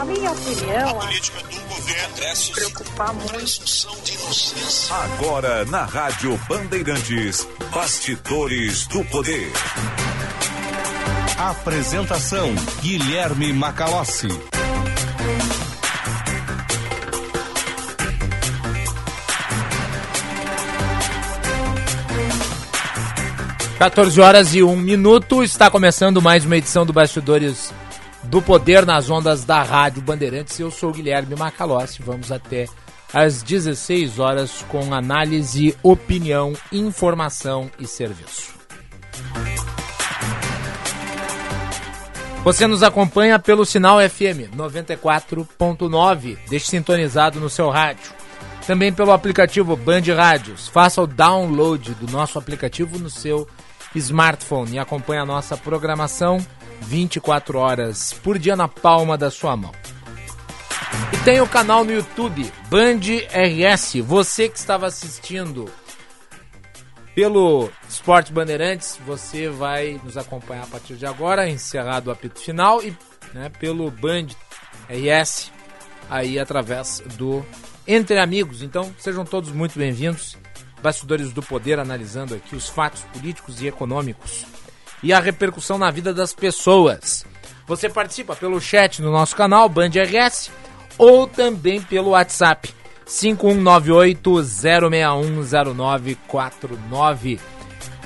Na minha opinião, a política do governo preocupar muito. Agora na Rádio Bandeirantes, Bastidores do Poder. Apresentação Guilherme Macalossi. 14 horas e 1 minuto, está começando mais uma edição do Bastidores do Poder nas ondas da Rádio Bandeirantes. Eu sou Guilherme Macalossi, vamos até às 16 horas com análise, opinião, informação e serviço. Você nos acompanha pelo sinal FM 94.9, deixe sintonizado no seu rádio. Também pelo aplicativo Band Rádios. Faça o download do nosso aplicativo no seu smartphone e acompanhe a nossa programação 24 horas por dia na palma da sua mão. E tem o canal no YouTube Band RS. Você que estava assistindo pelo Esporte Bandeirantes, você vai nos acompanhar a partir de agora, encerrado o apito final, e né, pelo Band RS, aí através do Entre Amigos. Então sejam todos muito bem-vindos. Bastidores do Poder, analisando aqui os fatos políticos e econômicos e a repercussão na vida das pessoas. Você participa pelo chat no nosso canal Band RS ou também pelo WhatsApp 5198-0610949.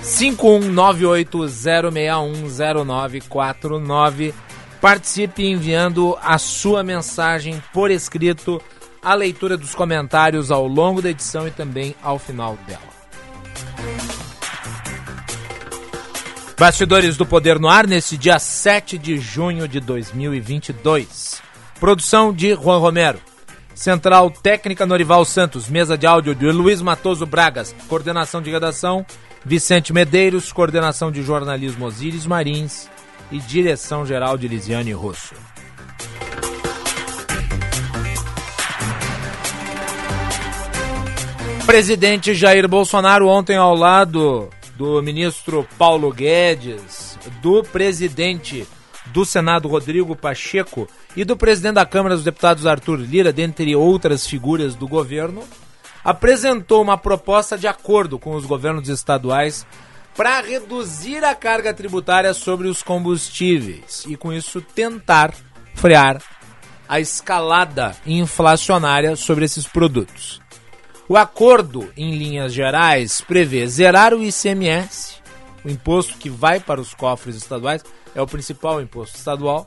5198-0610949. Participe enviando a sua mensagem por escrito a leitura dos comentários ao longo da edição e também ao final dela. Bastidores do Poder no Ar nesse dia 7 de junho de 2022. Produção de Juan Romero. Central Técnica Norival Santos. Mesa de áudio de Luiz Matoso Bragas. Coordenação de redação Vicente Medeiros. Coordenação de jornalismo Osíris Marins. E direção geral de Lisiane Rosso. Presidente Jair Bolsonaro ontem ao lado do ministro Paulo Guedes, do presidente do Senado Rodrigo Pacheco e do presidente da Câmara dos Deputados Arthur Lira, dentre outras figuras do governo, apresentou uma proposta de acordo com os governos estaduais para reduzir a carga tributária sobre os combustíveis e com isso tentar frear a escalada inflacionária sobre esses produtos. O acordo, em linhas gerais, prevê zerar o ICMS, o imposto que vai para os cofres estaduais, é o principal imposto estadual,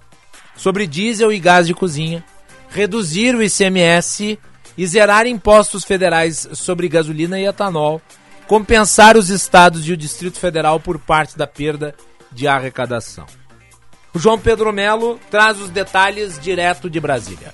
sobre diesel e gás de cozinha, reduzir o ICMS e zerar impostos federais sobre gasolina e etanol, compensar os estados e o Distrito Federal por parte da perda de arrecadação. O João Pedro Melo traz os detalhes direto de Brasília.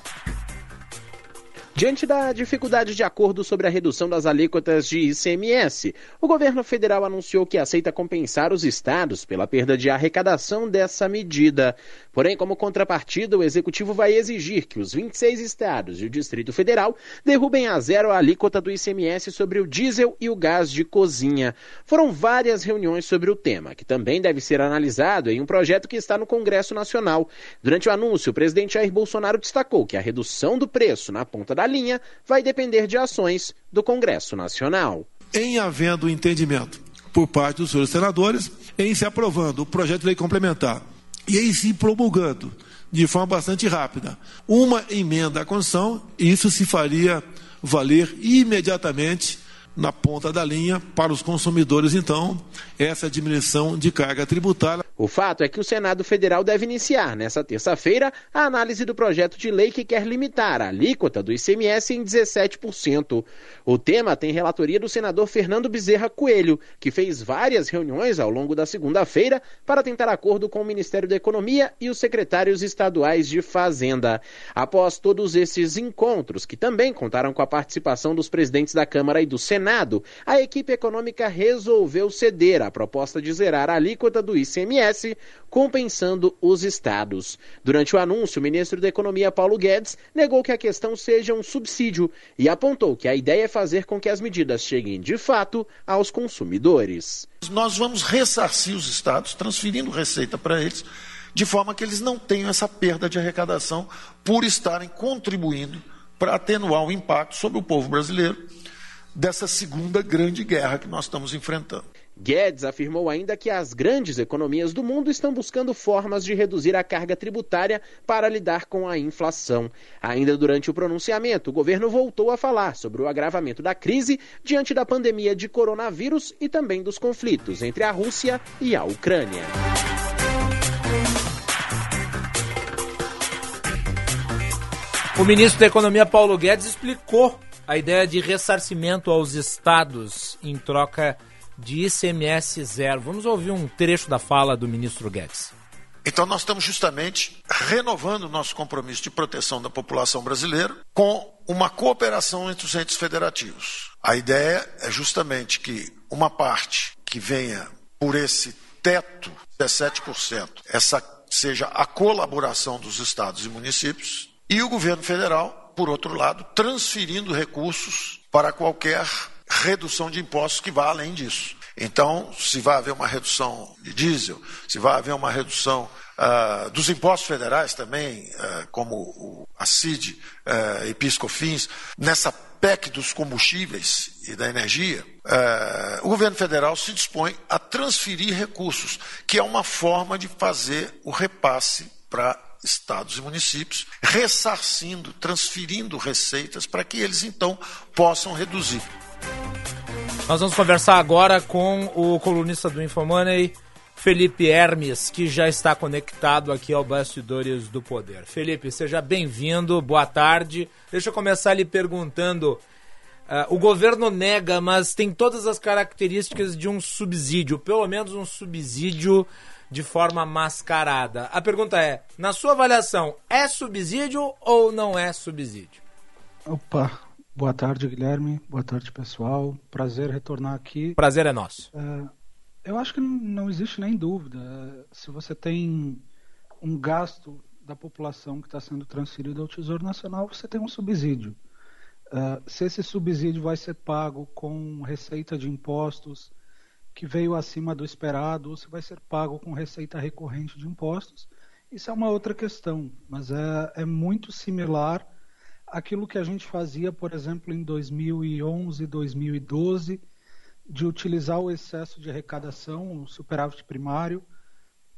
Diante da dificuldade de acordo sobre a redução das alíquotas de ICMS, o governo federal anunciou que aceita compensar os estados pela perda de arrecadação dessa medida. Porém, como contrapartida, o executivo vai exigir que os 26 estados e o Distrito Federal derrubem a zero a alíquota do ICMS sobre o diesel e o gás de cozinha. Foram várias reuniões sobre o tema, que também deve ser analisado em um projeto que está no Congresso Nacional. Durante o anúncio, o presidente Jair Bolsonaro destacou que a redução do preço na ponta da da linha vai depender de ações do Congresso Nacional. Em havendo entendimento por parte dos senhores senadores, em se aprovando o projeto de lei complementar e em se promulgando de forma bastante rápida uma emenda à Constituição, isso se faria valer imediatamente na ponta da linha para os consumidores, então, essa diminuição de carga tributária. O fato é que o Senado Federal deve iniciar, nesta terça-feira, a análise do projeto de lei que quer limitar a alíquota do ICMS em 17%. O tema tem relatoria do senador Fernando Bezerra Coelho, que fez várias reuniões ao longo da segunda-feira para tentar acordo com o Ministério da Economia e os secretários estaduais de Fazenda. Após todos esses encontros, que também contaram com a participação dos presidentes da Câmara e do Senado, Senado, a equipe econômica resolveu ceder à proposta de zerar a alíquota do ICMS, compensando os estados. Durante o anúncio, o ministro da Economia, Paulo Guedes, negou que a questão seja um subsídio e apontou que a ideia é fazer com que as medidas cheguem de fato aos consumidores. Nós vamos ressarcir os estados, transferindo receita para eles de forma que eles não tenham essa perda de arrecadação por estarem contribuindo para atenuar o impacto sobre o povo brasileiro dessa segunda grande guerra que nós estamos enfrentando. Guedes afirmou ainda que as grandes economias do mundo estão buscando formas de reduzir a carga tributária para lidar com a inflação. Ainda durante o pronunciamento, o governo voltou a falar sobre o agravamento da crise diante da pandemia de coronavírus e também dos conflitos entre a Rússia e a Ucrânia. O ministro da Economia, Paulo Guedes, explicou a ideia de ressarcimento aos estados em troca de ICMS zero. Vamos ouvir um trecho da fala do ministro Guedes. Então, nós estamos justamente renovando o nosso compromisso de proteção da população brasileira com uma cooperação entre os entes federativos. A ideia é justamente que uma parte que venha por esse teto, 17%, essa seja a colaboração dos estados e municípios, e o governo federal, por outro lado, transferindo recursos para qualquer redução de impostos que vá além disso. Então, se vai haver uma redução de diesel, se vai haver uma redução uh, dos impostos federais também, uh, como o, a CID uh, e PiscoFins, nessa PEC dos combustíveis e da energia, o governo federal se dispõe a transferir recursos, que é uma forma de fazer o repasse para estados e municípios, ressarcindo, transferindo receitas para que eles então possam reduzir. Nós vamos conversar agora com o colunista do Infomoney, Felipe Hermes, que já está conectado aqui ao Bastidores do Poder. Felipe, seja bem-vindo, boa tarde. Deixa eu começar lhe perguntando. Uh, o governo nega, mas tem todas as características de um subsídio, pelo menos um subsídio de forma mascarada. A pergunta é: na sua avaliação, é subsídio ou não é subsídio? Opa, Boa tarde, Guilherme. Boa tarde, pessoal. Prazer retornar aqui. Prazer é nosso. É, eu acho que não existe nem dúvida. Se você tem um gasto da população que está sendo transferido ao Tesouro Nacional, você tem um subsídio. É, se esse subsídio vai ser pago com receita de impostos que veio acima do esperado, ou se vai ser pago com receita recorrente de impostos, isso é uma outra questão. Mas é, é muito similar aquilo que a gente fazia, por exemplo, em 2011, 2012, de utilizar o excesso de arrecadação, o superávit primário,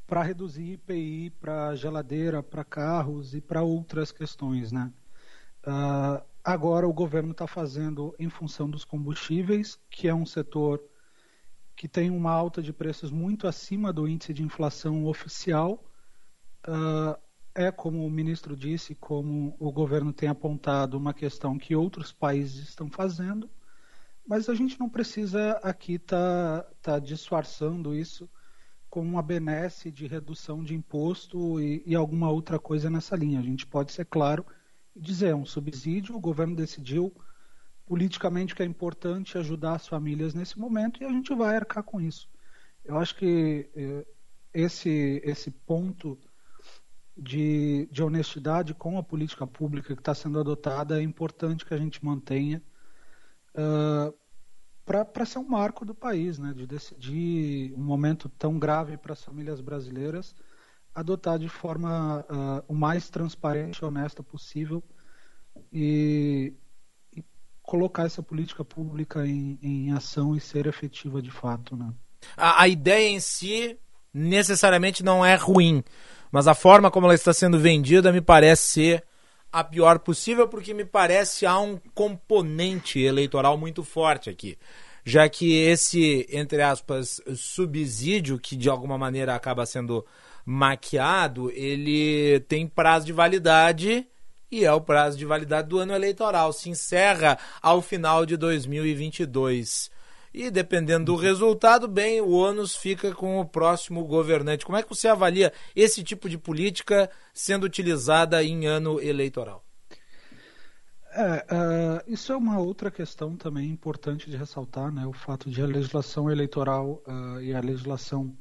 para reduzir IPI para geladeira, para carros e para outras questões, né? Uh, agora o governo está fazendo em função dos combustíveis, que é um setor que tem uma alta de preços muito acima do índice de inflação oficial. Uh, é, como o ministro disse, como o governo tem apontado, uma questão que outros países estão fazendo, mas a gente não precisa aqui estar tá, tá disfarçando isso com uma benesse de redução de imposto e, e, alguma outra coisa nessa linha. A gente pode ser claro e dizer, é um subsídio, o governo decidiu politicamente que é importante ajudar as famílias nesse momento e a gente vai arcar com isso. Eu acho que eh, esse, esse ponto de, de honestidade com a política pública que está sendo adotada é importante que a gente mantenha uh, para ser um marco do país, né, de decidir um momento tão grave para as famílias brasileiras, adotar de forma uh, o mais transparente e honesta possível e colocar essa política pública em, em, ação e ser efetiva de fato. Né? A, a ideia em si necessariamente não é ruim mas a forma como ela está sendo vendida me parece ser a pior possível, porque me parece há um componente eleitoral muito forte aqui. Já que esse, entre aspas, subsídio, que de alguma maneira acaba sendo maquiado, ele tem prazo de validade e é o prazo de validade do ano eleitoral. Se encerra ao final de 2022. E dependendo do resultado, bem, o ônus fica com o próximo governante. Como é que você avalia esse tipo de política sendo utilizada em ano eleitoral? É, uh, isso é uma outra questão também importante de ressaltar, né? O fato de a legislação eleitoral uh, e a legislação,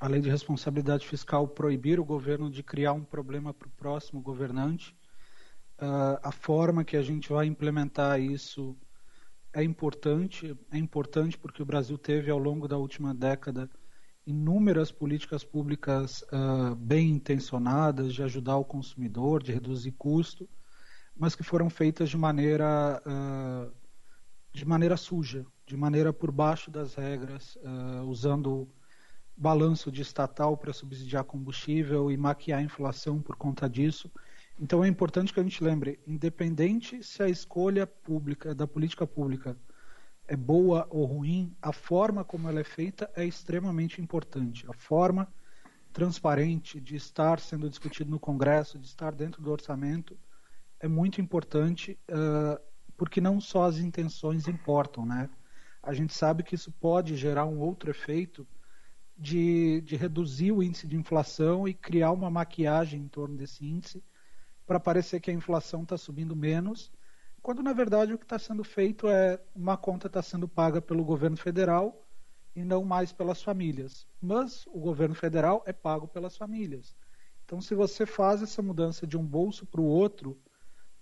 a lei de responsabilidade fiscal proibir o governo de criar um problema para o próximo governante. Uh, a forma que a gente vai implementar isso é importante, é importante porque o Brasil teve ao longo da última década inúmeras políticas públicas uh, bem intencionadas de ajudar o consumidor, de reduzir custo, mas que foram feitas de maneira uh, de maneira suja, de maneira por baixo das regras, uh, usando balanço de estatal para subsidiar combustível e maquiar a inflação por conta disso. Então é importante que a gente lembre, independente se a escolha pública da política pública é boa ou ruim, a forma como ela é feita é extremamente importante. A forma transparente de estar sendo discutido no Congresso, de estar dentro do orçamento, é muito importante, uh, porque não só as intenções importam, né? A gente sabe que isso pode gerar um outro efeito de, de reduzir o índice de inflação e criar uma maquiagem em torno desse índice para parecer que a inflação está subindo menos quando na verdade o que está sendo feito é uma conta está sendo paga pelo governo federal e não mais pelas famílias. Mas o governo federal é pago pelas famílias. Então, se você faz essa mudança de um bolso para o outro,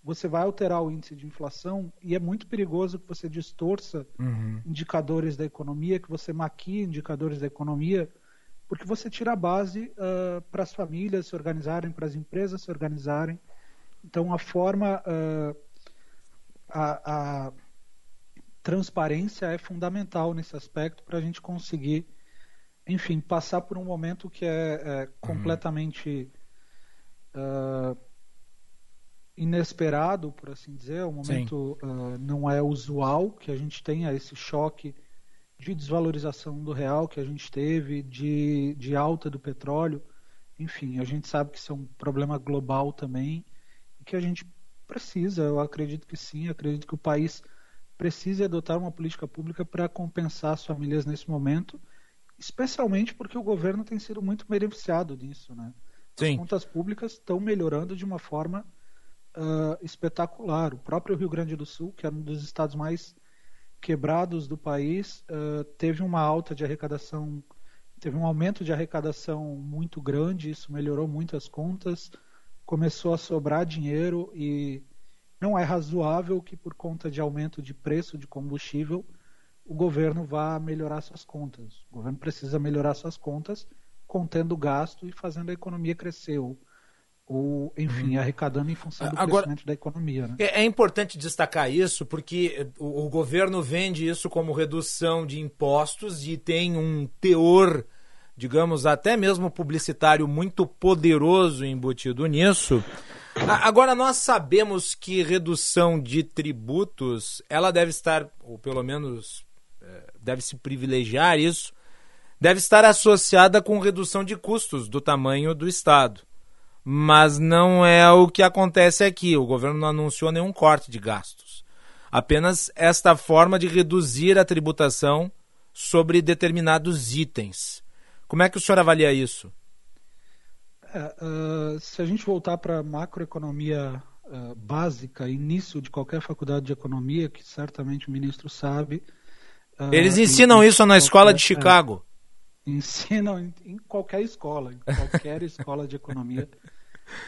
você vai alterar o índice de inflação e é muito perigoso que você distorça uhum. indicadores da economia, que você maquie indicadores da economia, porque você tira a base uh, para as famílias se organizarem, para as empresas se organizarem. Então, a forma uh, a, a transparência é fundamental nesse aspecto para a gente conseguir, enfim, passar por um momento que é, é completamente uhum. uh, inesperado, por assim dizer, um momento uh, não é usual que a gente tenha esse choque de desvalorização do real que a gente teve, de, de alta do petróleo. Enfim, a gente sabe que isso é um problema global também que a gente Precisa, eu acredito que sim, acredito que o país precisa adotar uma política pública para compensar as famílias nesse momento, especialmente porque o governo tem sido muito beneficiado nisso, né? Sim. As contas públicas estão melhorando de uma forma uh, espetacular. O próprio Rio Grande do Sul, que é um dos estados mais quebrados do país, uh, teve uma alta de arrecadação, teve um aumento de arrecadação muito grande, isso melhorou muito as contas começou a sobrar dinheiro e não é razoável que por conta de aumento de preço de combustível o governo vá melhorar suas contas. O governo precisa melhorar suas contas contendo o gasto e fazendo a economia crescer ou, ou enfim, uhum. arrecadando em função do Agora, crescimento da economia. Né? É, é, importante destacar isso porque o, o governo vende isso como redução de impostos e tem um teor digamos, até mesmo publicitário muito poderoso embutido nisso. Agora nós sabemos que redução de tributos, ela deve estar, ou pelo menos é, deve se privilegiar isso, deve estar associada com redução de custos do tamanho do Estado. Mas não é o que acontece aqui. O governo não anunciou nenhum corte de gastos. Apenas esta forma de reduzir a tributação sobre determinados itens. Como é que o senhor avalia isso? Uh, se a gente voltar para a macroeconomia uh, básica, início de qualquer faculdade de economia, que certamente o ministro sabe. Uh, Eles ensinam isso na escola de Chicago. É, ensinam em, em, qualquer escola, em qualquer escola de economia.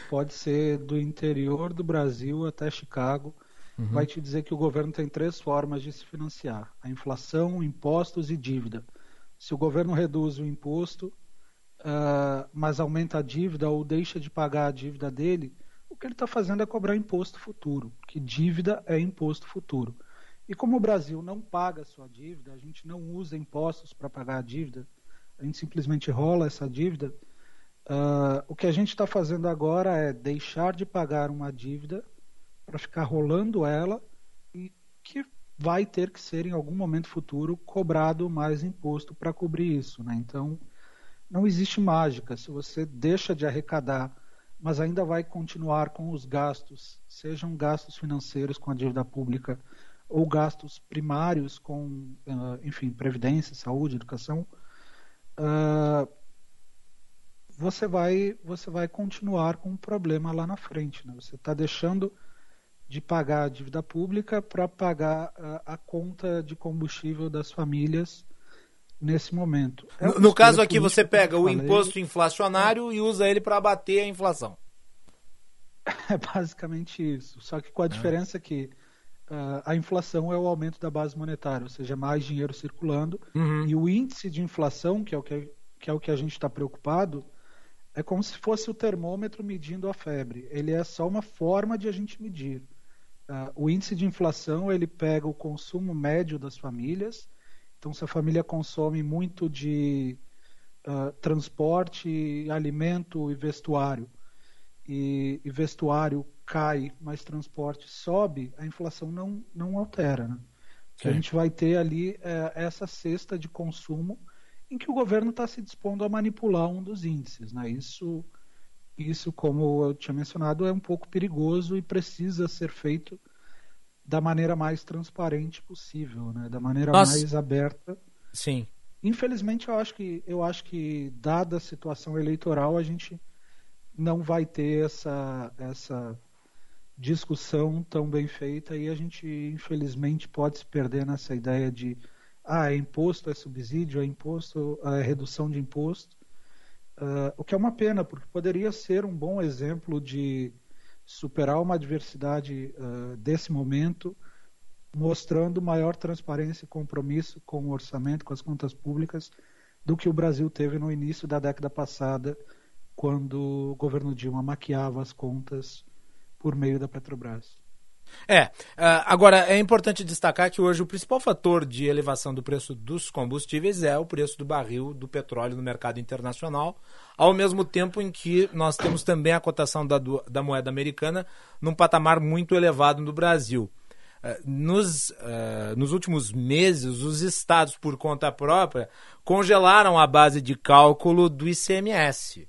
Pode ser do interior do Brasil até Chicago. Uhum. Vai te dizer que o governo tem três formas de se financiar: a inflação, impostos e dívida se o governo reduz o imposto, uh, mas aumenta a dívida ou deixa de pagar a dívida dele, o que ele está fazendo é cobrar imposto futuro, que dívida é imposto futuro. E como o Brasil não paga a sua dívida, a gente não usa impostos para pagar a dívida, a gente simplesmente rola essa dívida, uh, o que a gente está fazendo agora é deixar de pagar uma dívida para ficar rolando ela e que vai ter que ser em algum momento futuro cobrado mais imposto para cobrir isso, né? Então não existe mágica. Se você deixa de arrecadar, mas ainda vai continuar com os gastos, sejam gastos financeiros com a dívida pública ou gastos primários com, ah, enfim, previdência, saúde, educação, uh, você vai você vai continuar com um problema lá na frente. Né? Você está deixando de pagar a dívida pública para pagar a, a, conta de combustível das famílias nesse momento. É no, no caso aqui, você pega o imposto inflacionário e usa ele para abater a inflação. É basicamente isso. Só que com a é. diferença que uh, a inflação é o aumento da base monetária, ou seja, mais dinheiro circulando, uhum. e o índice de inflação, que é o que que é o que a gente está preocupado, é como se fosse o termômetro medindo a febre. Ele é só uma forma de a gente medir. Uh, o índice de inflação ele pega o consumo médio das famílias. Então, se a família consome muito de uh, transporte, alimento e vestuário, e, e, vestuário cai, mas transporte sobe, a inflação não, não altera. Né? A gente vai ter ali é, essa cesta de consumo em que o governo está se dispondo a manipular um dos índices. Né? Isso isso, como eu tinha mencionado, é um pouco perigoso e precisa ser feito da maneira mais transparente possível, né? da maneira Nossa. mais aberta. Sim. Infelizmente, eu acho que eu acho que dada a situação eleitoral, a gente não vai ter essa essa discussão tão bem feita e a gente infelizmente pode se perder nessa ideia de ah, é imposto, é subsídio, é imposto, é redução de imposto Uh, o que é uma pena, porque poderia ser um bom exemplo de superar uma adversidade uh, desse momento, mostrando maior transparência e compromisso com o orçamento, com as contas públicas, do que o Brasil teve no início da década passada, quando o governo Dilma maquiava as contas por meio da Petrobras. É, uh, agora é importante destacar que hoje o principal fator de elevação do preço dos combustíveis é o preço do barril do petróleo no mercado internacional, ao mesmo tempo em que nós temos também a cotação da, da moeda americana num patamar muito elevado no Brasil. Uh, nos, uh, nos últimos meses, os estados, por conta própria, congelaram a base de cálculo do ICMS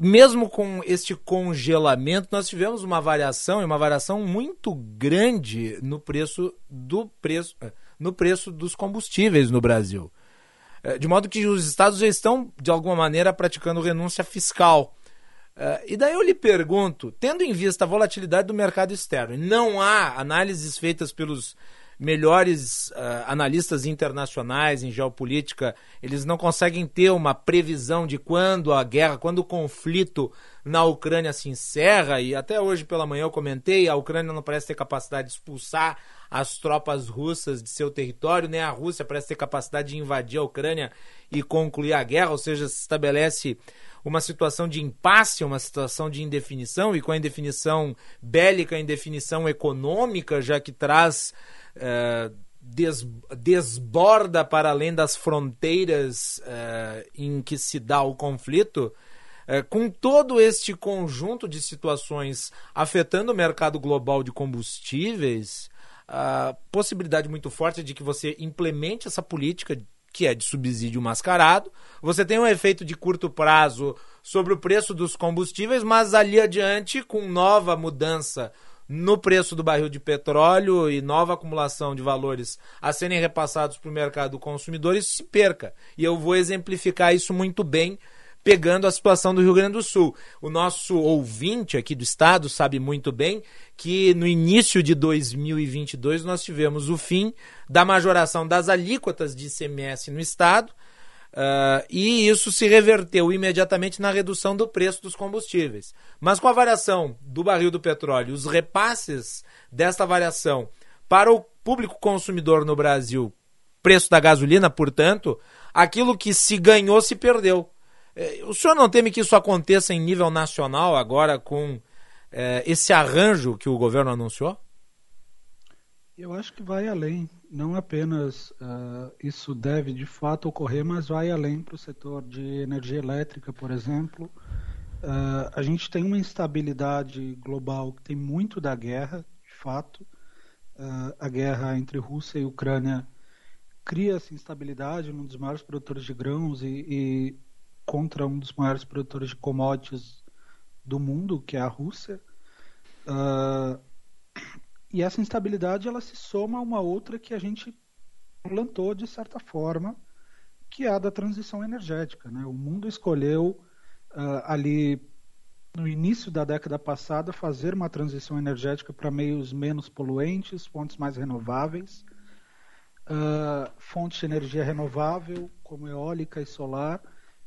mesmo com este congelamento, nós tivemos uma variação, e uma variação muito grande no preço do preço, eh, no preço dos combustíveis no Brasil. Eh, de modo que os estados já estão, de alguma maneira, praticando renúncia fiscal. Eh, e daí eu lhe pergunto, tendo em vista a volatilidade do mercado externo, não há análises feitas pelos melhores uh, analistas internacionais em geopolítica, eles não conseguem ter uma previsão de quando a guerra, quando o conflito na Ucrânia se encerra, e até hoje pela manhã eu comentei, a Ucrânia não parece ter capacidade de expulsar as tropas russas de seu território, nem a Rússia parece ter capacidade de invadir a Ucrânia e concluir a guerra, ou seja, se estabelece uma situação de impasse, uma situação de indefinição, e com a indefinição bélica, a indefinição econômica, já que traz é, des, desborda para além das fronteiras é, em que se dá o conflito, é, com todo este conjunto de situações afetando o mercado global de combustíveis, a possibilidade muito forte de que você implemente essa política que é de subsídio mascarado. Você tem um efeito de curto prazo sobre o preço dos combustíveis, mas ali adiante, com nova mudança no preço do barril de petróleo e nova acumulação de valores a serem repassados para o mercado consumidor, isso se perca. E eu vou exemplificar isso muito bem pegando a situação do Rio Grande do Sul. O nosso ouvinte aqui do estado sabe muito bem que no início de 2022 nós tivemos o fim da majoração das alíquotas de ICMS no estado Uh, e isso se reverteu imediatamente na redução do preço dos combustíveis. Mas com a variação do barril do petróleo, os repasses desta variação para o público consumidor no Brasil, preço da gasolina, portanto, aquilo que se ganhou se perdeu. Eh, o senhor não teme que isso aconteça em nível nacional agora com eh, esse arranjo que o governo anunciou? Eu acho que vai além. Não apenas uh, isso deve de fato ocorrer, mas vai além para o setor de energia elétrica, por exemplo. Uh, a gente tem uma instabilidade global que tem muito da guerra, de fato. Uh, a guerra entre Rússia e Ucrânia cria essa instabilidade num dos maiores produtores de grãos e, e contra um dos maiores produtores de commodities do mundo, que é a Rússia. Uh, e essa instabilidade ela se soma a uma outra que a gente plantou de certa forma, que é a da transição energética. Né? O mundo escolheu uh, ali no início da década passada fazer uma transição energética para meios menos poluentes, fontes mais renováveis, uh, fontes de energia renovável como eólica e solar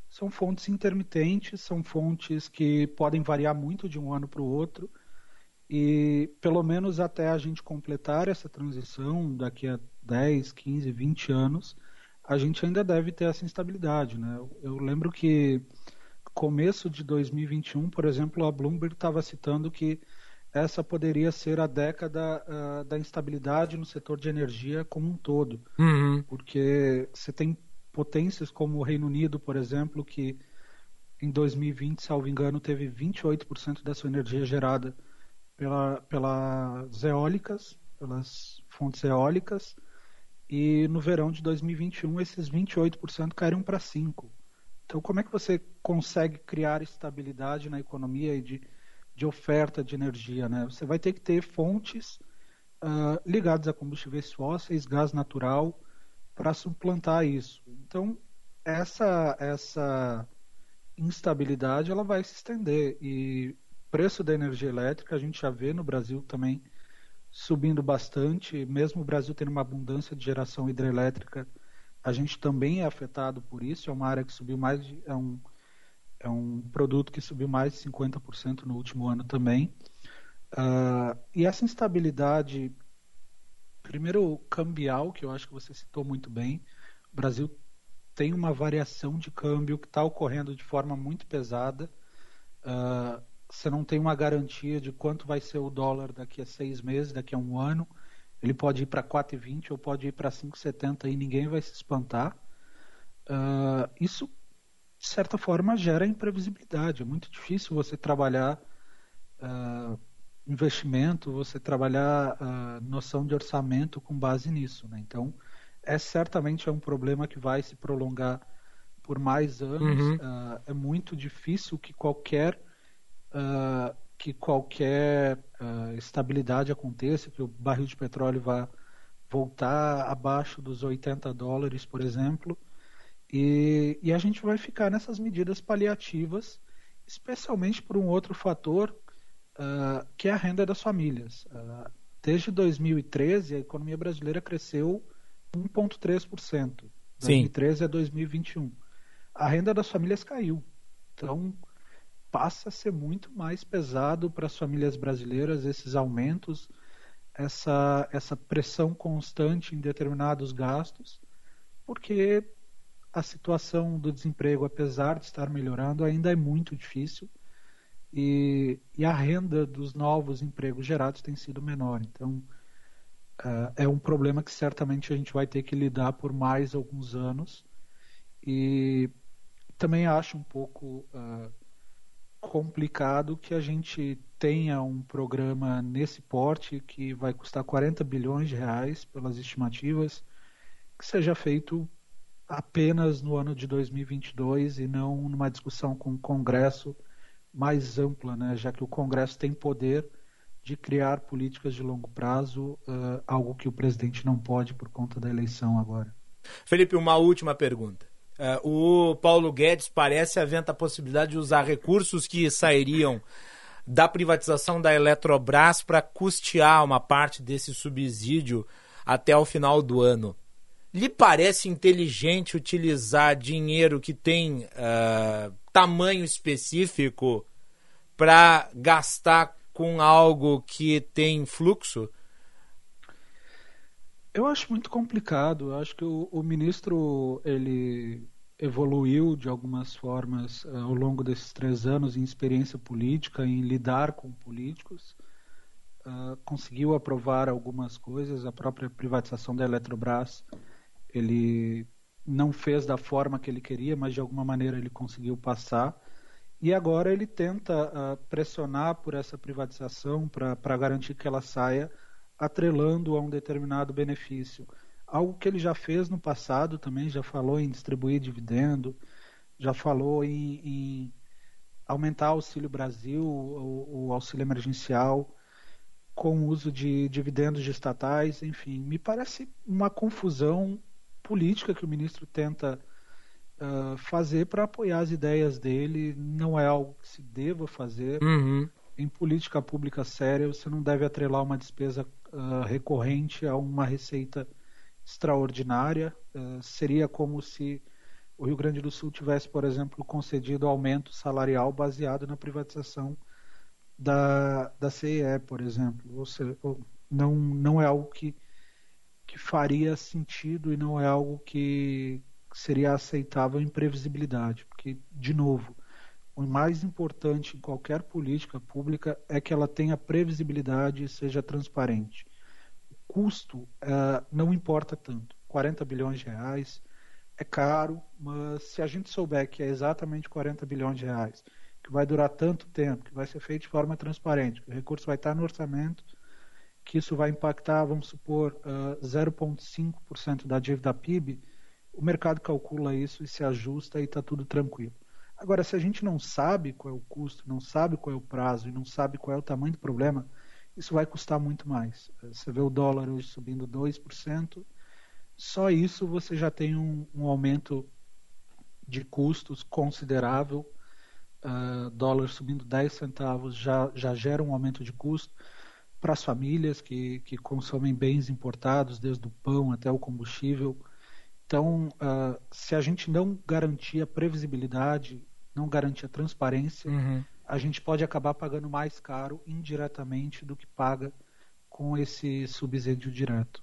são fontes intermitentes, são fontes que podem variar muito de um ano para o outro e pelo menos até a gente completar essa transição, daqui a 10, 15, 20 anos, a gente ainda deve ter essa instabilidade. Né? Eu lembro que começo de 2021, por exemplo, a Bloomberg estava citando que essa poderia ser a década uh, da instabilidade no setor de energia como um todo. Uhum. Porque você tem potências como o Reino Unido, por exemplo, que em 2020, salvo engano, teve 28% da sua energia gerada pela, pelas eólicas, pelas fontes eólicas, e no verão de 2021 esses 28% caíram para 5%. Então, como é que você consegue criar estabilidade na economia e de de oferta de energia. Né? Você vai ter que ter fontes uh, ligadas a combustíveis fósseis, gás natural, para suplantar isso. Então, essa, essa instabilidade ela vai se estender. E preço da energia elétrica, a gente já vê no Brasil também subindo bastante, mesmo o Brasil tendo uma abundância de geração hidrelétrica, a gente também é afetado por isso, é uma área que subiu mais de, é um, é um produto que subiu mais de 50% no último ano também. Uh, e essa instabilidade, primeiro cambial, que eu acho que você citou muito bem, o Brasil tem uma variação de câmbio que está ocorrendo de forma muito pesada. Uh, você não tem uma garantia de quanto vai ser o dólar daqui a seis meses, daqui a um ano. Ele pode ir para 4,20 ou pode ir para 5,70 e ninguém vai se espantar. Uh, isso de certa forma, gera imprevisibilidade. É muito difícil você trabalhar uh, investimento, você trabalhar uh, noção de orçamento com base nisso. Né? Então, é certamente é um problema que vai se prolongar por mais anos. Uhum. Uh, é muito difícil que qualquer que qualquer estabilidade aconteça, que o barril de petróleo vá voltar abaixo dos 80 dólares, por exemplo. E, e a gente vai ficar nessas medidas paliativas, especialmente por um outro fator, uh, que é a renda das famílias. Uh, desde 2013, a economia brasileira cresceu 1,3%. 2013 a 2021. A renda das famílias caiu. Então, passa a ser muito mais pesado para as famílias brasileiras esses aumentos, essa, essa pressão constante em determinados gastos, porque a situação do desemprego, apesar de estar melhorando, ainda é muito difícil e, e a renda dos novos empregos gerados tem sido menor. Então, uh, é um problema que certamente a gente vai ter que lidar por mais alguns anos e também acho um pouco uh, complicado que a gente tenha um programa nesse porte que vai custar 40 bilhões de reais pelas estimativas que seja feito apenas no ano de 2022 e não numa discussão com o Congresso mais ampla, né? já que o Congresso tem poder de criar políticas de longo prazo, uh, algo que o presidente não pode por conta da eleição agora. Felipe, uma última pergunta. Uh, o Paulo Guedes parece aventa a possibilidade de usar recursos que sairiam da privatização da Eletrobras para custear uma parte desse subsídio até o final do ano. Lhe parece inteligente utilizar dinheiro que tem uh, tamanho específico para gastar com algo que tem fluxo? Eu acho muito complicado. Eu acho que o, o, ministro ele evoluiu de algumas formas uh, ao longo desses três anos em experiência política, em lidar com políticos. Uh, conseguiu aprovar algumas coisas, a própria privatização da Eletrobras ele não fez da forma que ele queria, mas de alguma maneira ele conseguiu passar. E agora ele tenta uh, pressionar por essa privatização para garantir que ela saia, atrelando a um determinado benefício. Algo que ele já fez no passado também, já falou em distribuir dividendo, já falou em, em aumentar o Auxílio Brasil, o, o auxílio emergencial, com o uso de dividendos de estatais, enfim, me parece uma confusão política que o ministro tenta uh, fazer para apoiar as ideias dele. Não é algo que se deva fazer. Uhum. Em política pública séria, você não deve atrelar uma despesa uh, recorrente a uma receita extraordinária. Uh, seria como se o Rio Grande do Sul tivesse, por exemplo, concedido aumento salarial baseado na privatização da, da CIE, por exemplo. Ou seja, não, não é algo que que faria sentido e não é algo que seria aceitável em previsibilidade, porque de novo, o mais importante em qualquer política pública é que ela tenha previsibilidade e seja transparente. O custo uh, não importa tanto. 40 bilhões de reais é caro, mas se a gente souber que é exatamente 40 bilhões de reais, que vai durar tanto tempo, que vai ser feito de forma transparente, que o recurso vai estar no orçamento, que isso vai impactar, vamos supor, uh, ah, 0,5% da dívida PIB, o mercado calcula isso e se ajusta e está tudo tranquilo. Agora, se a gente não sabe qual é o custo, não sabe qual é o prazo e não sabe qual é o tamanho do problema, isso vai custar muito mais. Você vê o dólar hoje subindo 2%, só isso você já tem um, um aumento de custos considerável. Uh, dólar subindo 10 centavos já, já gera um aumento de custo para as famílias que, que consomem bens importados, desde o pão até o combustível. Então, uh, se a gente não garantir a previsibilidade não garante a transparência, uhum. a gente pode acabar pagando mais caro indiretamente do que paga com esse subsídio direto.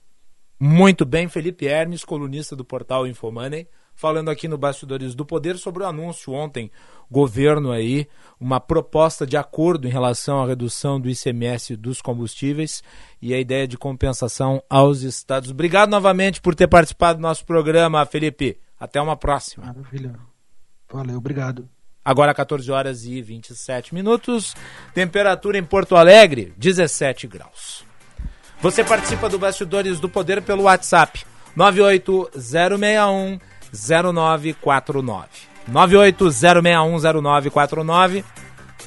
Muito bem, Felipe Hermes, colunista do portal Infomoney, falando aqui no Bastidores do Poder sobre o anúncio ontem, governo aí, uma proposta de acordo em relação à redução do ICMS dos combustíveis e a ideia de compensação aos estados. Obrigado novamente por ter participado do nosso programa, Felipe. Até uma próxima. Maravilha. Valeu, obrigado. Agora 14 horas e 27 minutos. Temperatura em Porto Alegre, 17 graus. Você participa do Bastidores do Poder pelo WhatsApp 98061 0949. 98061 0949.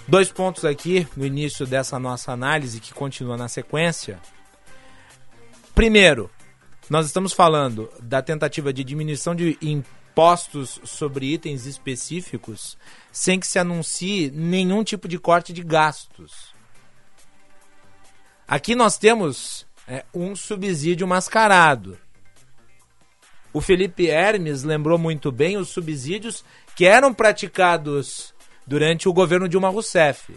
Dois pontos aqui no início dessa nossa análise que continua na sequência. Primeiro, nós estamos falando da tentativa de diminuição de impostos sobre itens específicos sem que se anuncie nenhum tipo de corte de gastos. Aqui nós temos é, um subsídio mascarado. O Felipe Hermes lembrou muito bem os subsídios que eram praticados durante o governo Dilma Rousseff.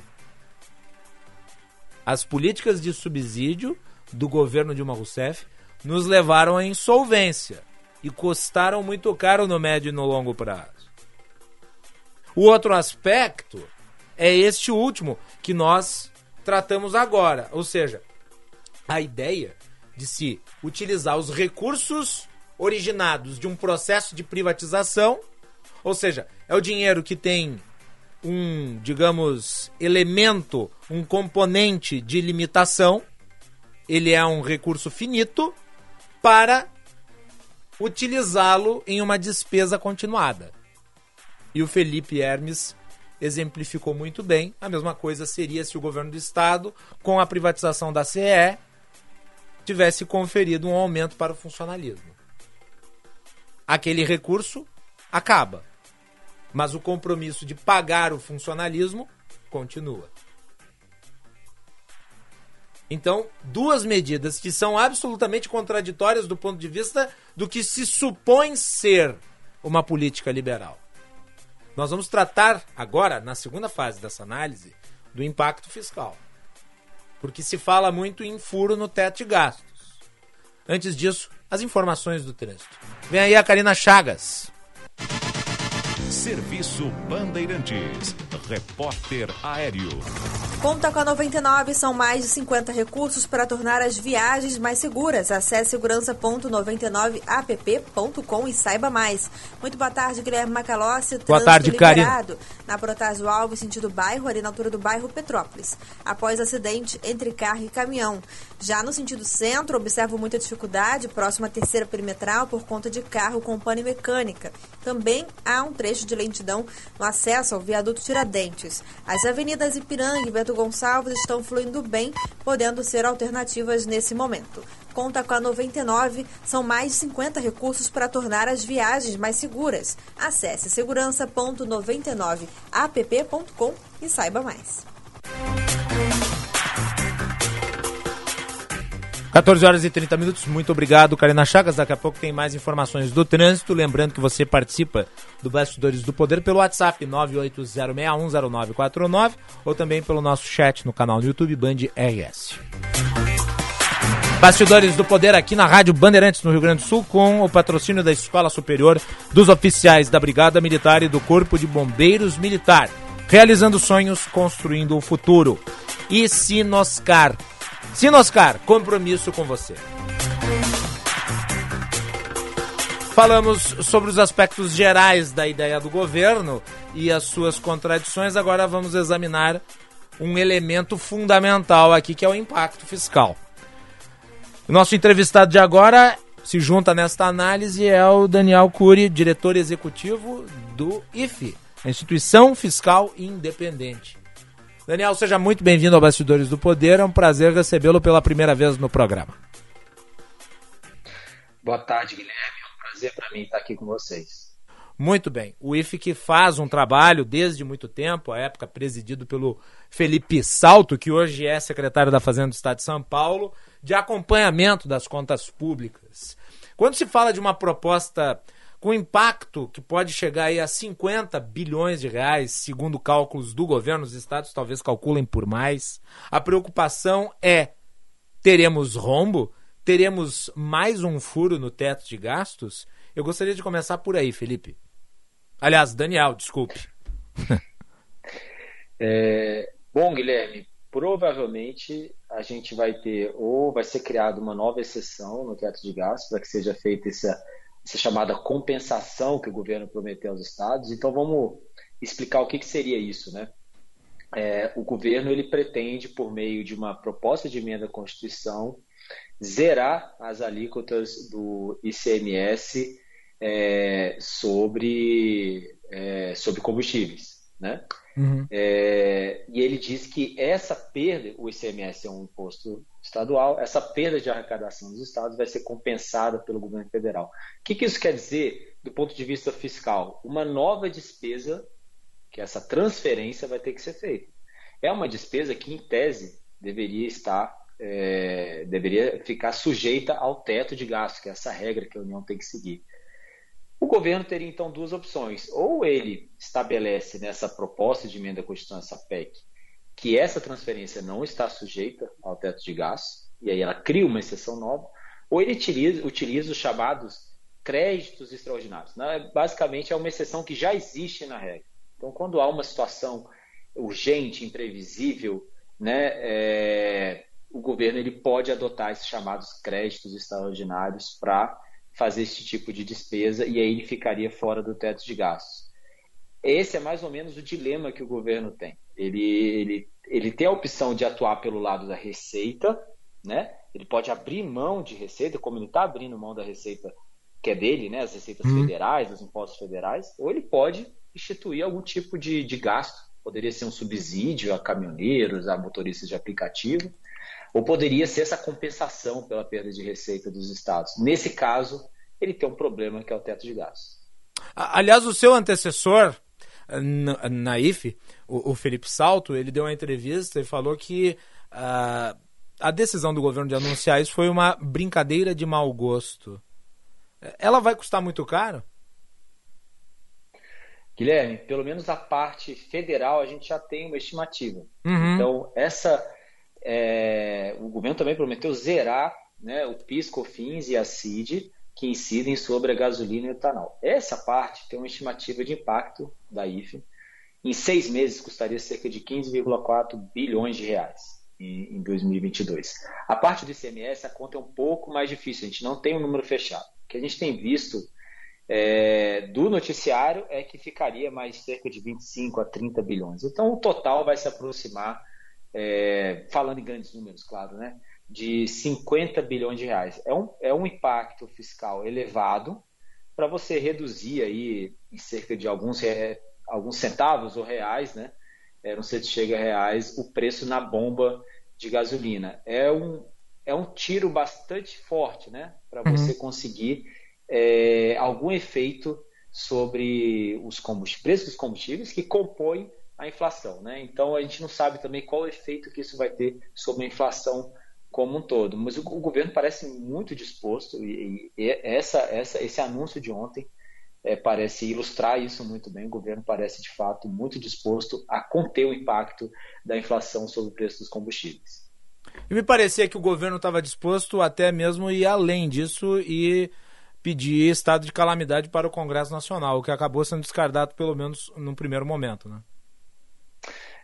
As políticas de subsídio do governo Dilma Rousseff nos levaram à insolvência e custaram muito caro no médio e no longo prazo. O outro aspecto é este último que nós tratamos agora, ou seja, a ideia de se utilizar os recursos originados de um processo de privatização, ou seja, é o dinheiro que tem um, digamos, elemento, um componente de limitação, ele é um recurso finito para utilizá-lo em uma despesa continuada. E o Felipe Hermes exemplificou muito bem. A mesma coisa seria se o governo do estado, com a privatização da CE, tivesse conferido um aumento para o funcionalismo. Aquele recurso acaba, mas o compromisso de pagar o funcionalismo continua. Então, duas medidas que são absolutamente contraditórias do ponto de vista do que se supõe ser uma política liberal. Nós vamos tratar agora, na segunda fase dessa análise, do impacto fiscal. Porque se fala muito em furo no teto de gastos. Antes disso, as informações do trânsito. Vem aí a Karina Chagas. Serviço Bandeirantes. Repórter Aéreo. Conta com a 99, são mais de 50 recursos para tornar as viagens mais seguras. Acesse segurança.99app.com e saiba mais. Muito boa tarde, Guilherme Macalossi. Boa tarde, Karina. Na Protásio Alves, sentido bairro, ali na altura do bairro Petrópolis. Após acidente entre carro e caminhão. Já no sentido centro, observo muita dificuldade próximo à terceira perimetral por conta de carro com pane mecânica. Também há um trecho de lentidão no acesso ao viaduto Tiradentes. As avenidas Ipiranga e Beto Gonçalves estão fluindo bem, podendo ser alternativas nesse momento. Conta com a 99, são mais de 50 recursos para tornar as viagens mais seguras. Acesse segurança.99app.com e saiba mais. 14 horas e 30 minutos, muito obrigado, Karina Chagas. Daqui a pouco tem mais informações do trânsito. Lembrando que você participa do Bastidores do Poder pelo WhatsApp 980610949 ou também pelo nosso chat no canal do YouTube Band RS. Bastidores do Poder aqui na Rádio Bandeirantes, no Rio Grande do Sul, com o patrocínio da Escola Superior dos Oficiais da Brigada Militar e do Corpo de Bombeiros Militar. Realizando sonhos, construindo o futuro. E Sinoscar. Sinoscar, compromisso com você. Falamos sobre os aspectos gerais da ideia do governo e as suas contradições. Agora vamos examinar um elemento fundamental aqui, que é o impacto fiscal. Nosso entrevistado de agora se junta nesta análise é o Daniel Cury, diretor executivo do IFE, a Instituição Fiscal Independente. Daniel, seja muito bem-vindo ao Bastidores do Poder. É um prazer recebê-lo pela primeira vez no programa. Boa tarde, Guilherme. É um prazer para mim estar aqui com vocês. Muito bem. O IFE que faz um trabalho desde muito tempo, à época presidido pelo Felipe Salto, que hoje é secretário da Fazenda do Estado de São Paulo, de acompanhamento das contas públicas. Quando se fala de uma proposta com impacto que pode chegar a 50 bilhões de reais, segundo cálculos do governo, os estados talvez calculem por mais, a preocupação é: teremos rombo? Teremos mais um furo no teto de gastos? Eu gostaria de começar por aí, Felipe. Aliás, Daniel, desculpe. é, bom, Guilherme, provavelmente a gente vai ter, ou vai ser criada uma nova exceção no teto de gastos, para que seja feita essa, essa chamada compensação que o governo prometeu aos estados. Então vamos explicar o que, que seria isso, né? É, o governo ele pretende, por meio de uma proposta de emenda à Constituição, zerar as alíquotas do ICMS é, sobre, é, sobre combustíveis. Né? Uhum. É, e ele diz que essa perda, o ICMS é um imposto estadual, essa perda de arrecadação dos estados vai ser compensada pelo governo federal. O que, que isso quer dizer do ponto de vista fiscal? Uma nova despesa, que essa transferência vai ter que ser feita. É uma despesa que, em tese, deveria estar, é, deveria ficar sujeita ao teto de gasto, que é essa regra que a União tem que seguir. O governo teria então duas opções. Ou ele estabelece nessa proposta de emenda à Constituição, essa PEC, que essa transferência não está sujeita ao teto de gastos, e aí ela cria uma exceção nova, ou ele utiliza, utiliza os chamados créditos extraordinários. Né? Basicamente, é uma exceção que já existe na regra. Então, quando há uma situação urgente, imprevisível, né, é, o governo ele pode adotar esses chamados créditos extraordinários para fazer esse tipo de despesa e aí ele ficaria fora do teto de gastos. Esse é mais ou menos o dilema que o governo tem. Ele, ele, ele tem a opção de atuar pelo lado da receita, né? ele pode abrir mão de receita, como ele está abrindo mão da receita que é dele, né? as receitas uhum. federais, os impostos federais, ou ele pode instituir algum tipo de, de gasto. Poderia ser um subsídio a caminhoneiros, a motoristas de aplicativo, ou poderia ser essa compensação pela perda de receita dos estados. Nesse caso, ele tem um problema que é o teto de gastos. Aliás, o seu antecessor na, na IFE, o, o, Felipe Salto, ele deu uma entrevista e falou que uh, a decisão do governo de anunciar isso foi uma brincadeira de mau gosto. Ela vai custar muito caro? Guilherme, pelo menos a parte federal a gente já tem uma estimativa. Uhum. Então, essa é, o governo também prometeu zerar né, o PIS, COFINS e a CID que incidem sobre a gasolina e o etanol. Essa parte tem uma estimativa de impacto da IFE. Em seis meses custaria cerca de 15,4 bilhões de reais em, em 2022. A parte do ICMS, a conta é um pouco mais difícil, a gente não tem um número fechado. O que a gente tem visto é, do noticiário é que ficaria mais cerca de 25 a 30 bilhões. Então o total vai se aproximar é, falando em grandes números, claro, né, de 50 bilhões de reais. É um, é um impacto fiscal elevado para você reduzir aí em cerca de alguns, alguns centavos ou reais, né, é, não sei se chega a reais, o preço na bomba de gasolina. É um, é um tiro bastante forte né, para uhum. você conseguir é, algum efeito sobre os preços dos combustíveis que compõem a inflação. Né? Então a gente não sabe também qual o efeito que isso vai ter sobre a inflação como um todo. Mas o, o governo parece muito disposto e, e essa, essa, esse anúncio de ontem é, parece ilustrar isso muito bem. O governo parece de fato muito disposto a conter o impacto da inflação sobre o preço dos combustíveis. E me parecia que o governo estava disposto até mesmo ir além disso e pedir estado de calamidade para o Congresso Nacional, o que acabou sendo descartado pelo menos no primeiro momento, né?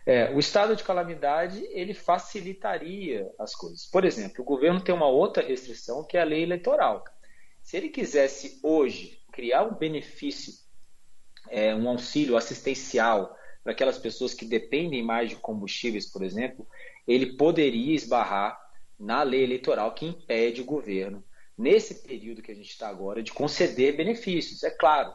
É, o estado de calamidade ele facilitaria as coisas. Por exemplo, o governo tem uma outra restrição que é a lei eleitoral. Se ele quisesse hoje criar um benefício, é, um auxílio assistencial para aquelas pessoas que dependem mais de combustíveis, por exemplo, ele poderia esbarrar na lei eleitoral que impede o governo, nesse período que a gente está agora, de conceder benefícios. É claro,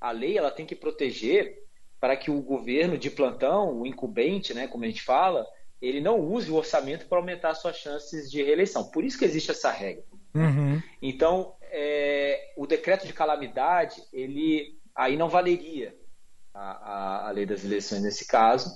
a lei ela tem que proteger para que o governo de plantão, o incumbente, né, como a gente fala, ele não use o orçamento para aumentar suas chances de reeleição. Por isso que existe essa regra. Uhum. Então, é, o decreto de calamidade, ele aí não valeria a, a, a lei das eleições nesse caso.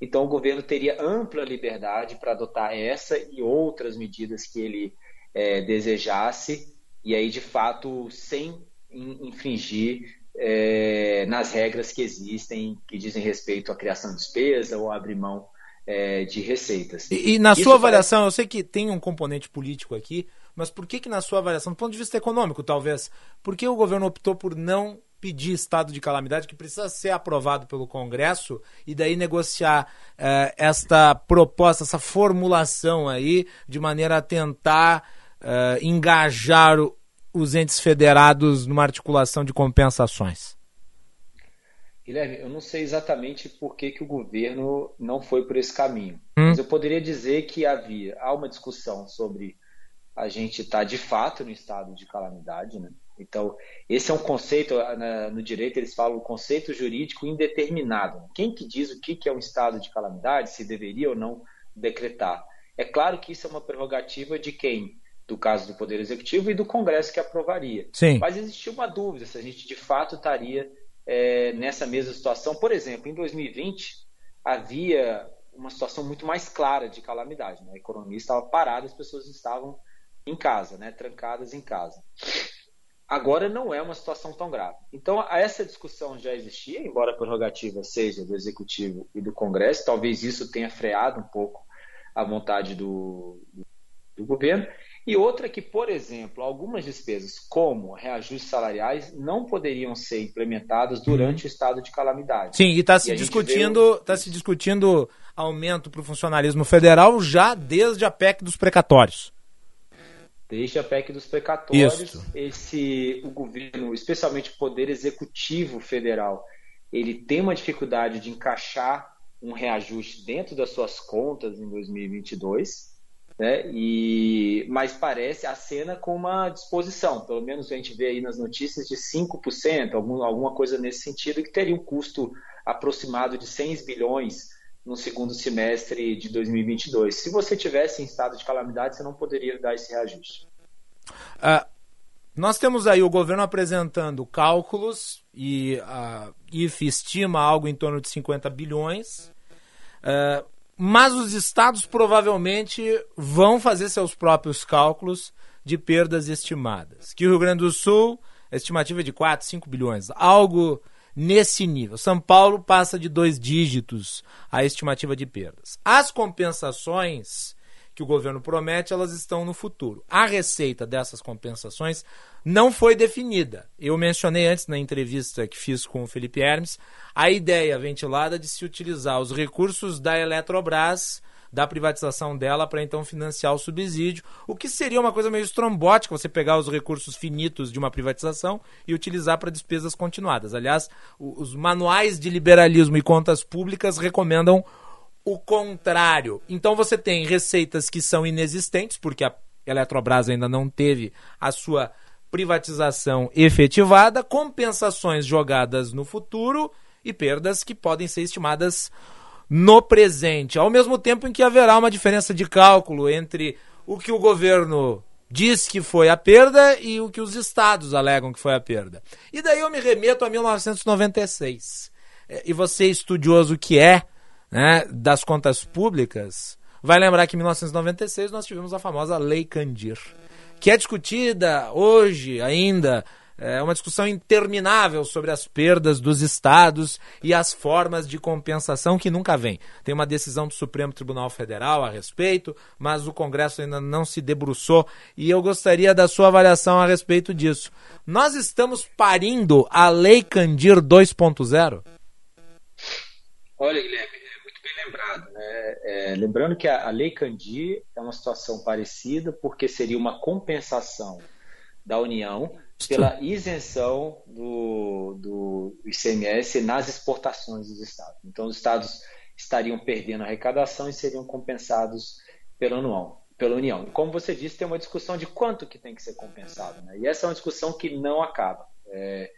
Então, o governo teria ampla liberdade para adotar essa e outras medidas que ele é, desejasse, e aí, de fato, sem infringir é, nas regras que existem, que dizem respeito à criação de despesa ou abrir mão é, de receitas. E, e na Isso sua avaliação, parece... eu sei que tem um componente político aqui, mas por que, que na sua avaliação, do ponto de vista econômico, talvez, por que o governo optou por não pedir estado de calamidade que precisa ser aprovado pelo Congresso e daí negociar uh, esta proposta, essa formulação aí de maneira a tentar uh, engajar os entes federados numa articulação de compensações? Guilherme, eu não sei exatamente por que, que o governo não foi por esse caminho, hum. mas eu poderia dizer que havia há uma discussão sobre a gente estar tá de fato no estado de calamidade, né? Então, esse é um conceito, no direito eles falam o conceito jurídico indeterminado. Quem que diz o que é um estado de calamidade, se deveria ou não decretar? É claro que isso é uma prerrogativa de quem? Do caso do Poder Executivo e do Congresso que aprovaria. Sim. Mas existiu uma dúvida se a gente de fato estaria é, nessa mesma situação. Por exemplo, em 2020 havia uma situação muito mais clara de calamidade. Né? A economia estava parada, as pessoas estavam em casa, né? trancadas em casa. Agora não é uma situação tão grave. Então, essa discussão já existia, embora a prerrogativa seja do Executivo e do Congresso, talvez isso tenha freado um pouco a vontade do, do governo. E outra que, por exemplo, algumas despesas, como reajustes salariais, não poderiam ser implementadas durante o estado de calamidade. Sim, e está se, discutindo, tá se discutindo aumento para o funcionalismo federal já desde a PEC dos precatórios. Desde a PEC dos precatórios, esse o governo, especialmente o poder executivo federal, ele tem uma dificuldade de encaixar um reajuste dentro das suas contas em 2022, né? E mas parece a cena com uma disposição, pelo menos a gente vê aí nas notícias de 5%, algum, alguma coisa nesse sentido que teria um custo aproximado de 100 bilhões no segundo semestre de 2022. Se você tivesse em estado de calamidade, você não poderia dar esse reajuste. Uh, nós temos aí o governo apresentando cálculos e a uh, IF estima algo em torno de 50 bilhões, uh, mas os estados provavelmente vão fazer seus próprios cálculos de perdas estimadas. Que o Rio Grande do Sul, a estimativa é de 4, 5 bilhões, algo nesse nível. São Paulo passa de dois dígitos a estimativa de perdas. As compensações que o governo promete, elas estão no futuro. A receita dessas compensações não foi definida. Eu mencionei antes na entrevista que fiz com o Felipe Hermes a ideia ventilada de se utilizar os recursos da Eletrobras da privatização dela para então financiar o subsídio, o que seria uma coisa meio estrombótica você pegar os recursos finitos de uma privatização e utilizar para despesas continuadas. Aliás, os manuais de liberalismo e contas públicas recomendam o contrário. Então você tem receitas que são inexistentes, porque a Eletrobras ainda não teve a sua privatização efetivada, compensações jogadas no futuro e perdas que podem ser estimadas no presente, ao mesmo tempo em que haverá uma diferença de cálculo entre o que o governo diz que foi a perda e o que os estados alegam que foi a perda. E daí eu me remeto a 1996. É, e você, estudioso que é né, das contas públicas, vai lembrar que em 1996 nós tivemos a famosa Lei Candir, que é discutida hoje ainda é uma discussão interminável sobre as perdas dos estados e as formas de compensação que nunca vem. Tem uma decisão do Supremo Tribunal Federal a respeito, mas o Congresso ainda não se debruçou e eu gostaria da sua avaliação a respeito disso. Nós estamos parindo a Lei Candir 2.0? Olha, Guilherme, lembrado. Né? É, lembrando que a, a Lei Candir é uma situação parecida porque seria uma compensação da União pela isenção do, do ICMS nas exportações dos estados. Então, os estados estariam perdendo arrecadação e seriam compensados pela União. Pela União. E como você disse, tem uma discussão de quanto que tem que ser compensado. Né? E essa é uma discussão que não acaba. É,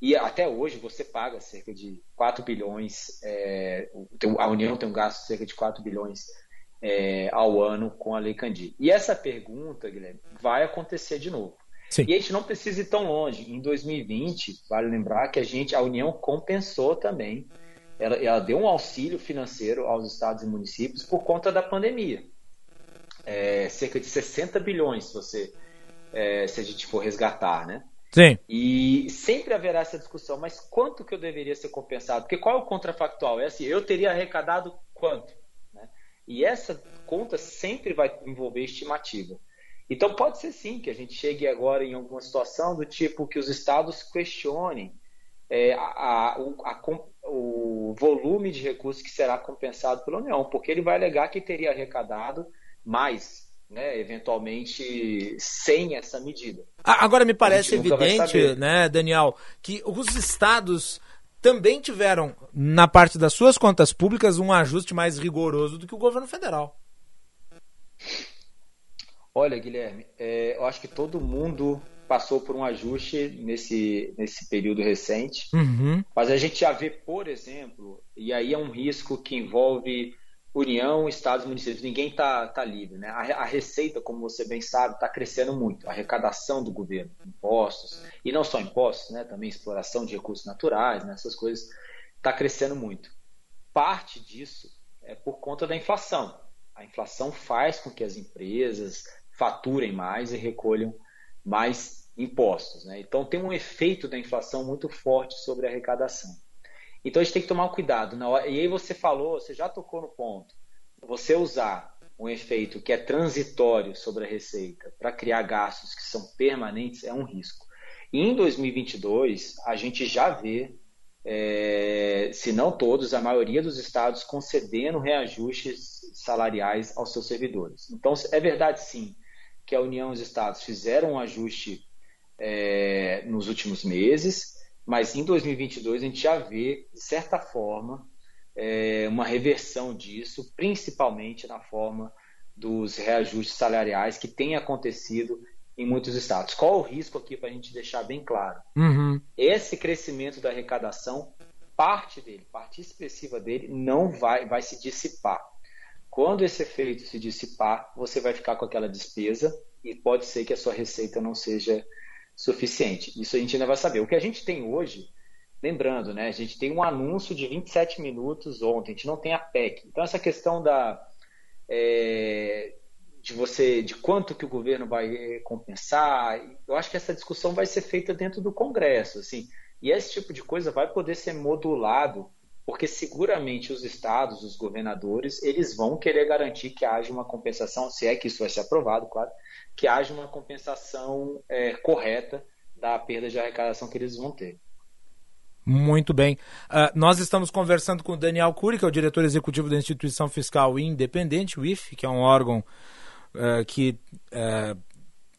e até hoje você paga cerca de 4 bilhões, é, a União tem um gasto de cerca de 4 bilhões é, ao ano com a Lei Candir. E essa pergunta, Guilherme, vai acontecer de novo. Sim. E a gente não precisa ir tão longe. Em 2020, vale lembrar que a gente, a União compensou também, ela, ela deu um auxílio financeiro aos estados e municípios por conta da pandemia. É, cerca de 60 bilhões, se você, é, se a gente for resgatar, né? Sim. E sempre haverá essa discussão, mas quanto que eu deveria ser compensado? Porque qual é o contrafactual? É assim, eu teria arrecadado quanto? Né? E essa conta sempre vai envolver estimativa. Então pode ser sim que a gente chegue agora em alguma situação do tipo que os estados questionem é, a, a, a, o volume de recursos que será compensado pela União, porque ele vai alegar que teria arrecadado mais, né, eventualmente sem essa medida. Agora me parece evidente, né, Daniel, que os estados também tiveram na parte das suas contas públicas um ajuste mais rigoroso do que o governo federal. Olha, Guilherme, é, eu acho que todo mundo passou por um ajuste nesse, nesse período recente, uhum. mas a gente já vê, por exemplo, e aí é um risco que envolve União, Estados municípios, ninguém está tá livre. Né? A, a, receita, como você bem sabe, está crescendo muito, a arrecadação do governo, impostos, e não só impostos, né? também exploração de recursos naturais, né? essas coisas, está crescendo muito. Parte disso é por conta da inflação. A inflação faz com que as empresas, faturem mais e recolham mais impostos. Né? Então tem um efeito da inflação muito forte sobre a arrecadação. Então a gente tem que tomar cuidado. Na. E aí você falou, você já tocou no ponto. Você usar um efeito que é transitório sobre a receita para criar gastos que são permanentes é um risco. E em 2022, a gente já vê, é, se não todos, a maioria dos estados concedendo reajustes salariais aos seus servidores. Então, é verdade sim que a União e os estados fizeram um ajuste é, nos últimos meses, mas em 2022 a gente já vê, de certa forma, é, uma reversão disso, principalmente na forma dos reajustes salariais que tem acontecido em muitos estados. Qual o risco aqui para a gente deixar bem claro? Uhum. Esse crescimento da arrecadação, parte dele, parte expressiva dele, não vai, vai se dissipar. Quando esse efeito se dissipar, você vai ficar com aquela despesa e pode ser que a sua receita não seja suficiente. Isso a gente ainda vai saber. O que a gente tem hoje, lembrando, né, a gente tem um anúncio de 27 minutos ontem, a gente não tem a PEC. Então essa questão da é, de você, de quanto que o governo vai compensar, eu acho que essa discussão vai ser feita dentro do Congresso, assim. E esse tipo de coisa vai poder ser modulado porque seguramente os estados, os governadores, eles vão querer garantir que haja uma compensação, se é que isso vai ser aprovado, claro, que haja uma compensação é, correta da perda de arrecadação que eles vão ter. Muito bem. Uh, nós estamos conversando com o Daniel Cury, que é o diretor executivo da Instituição Fiscal Independente, o IF, que é um órgão uh, que uh,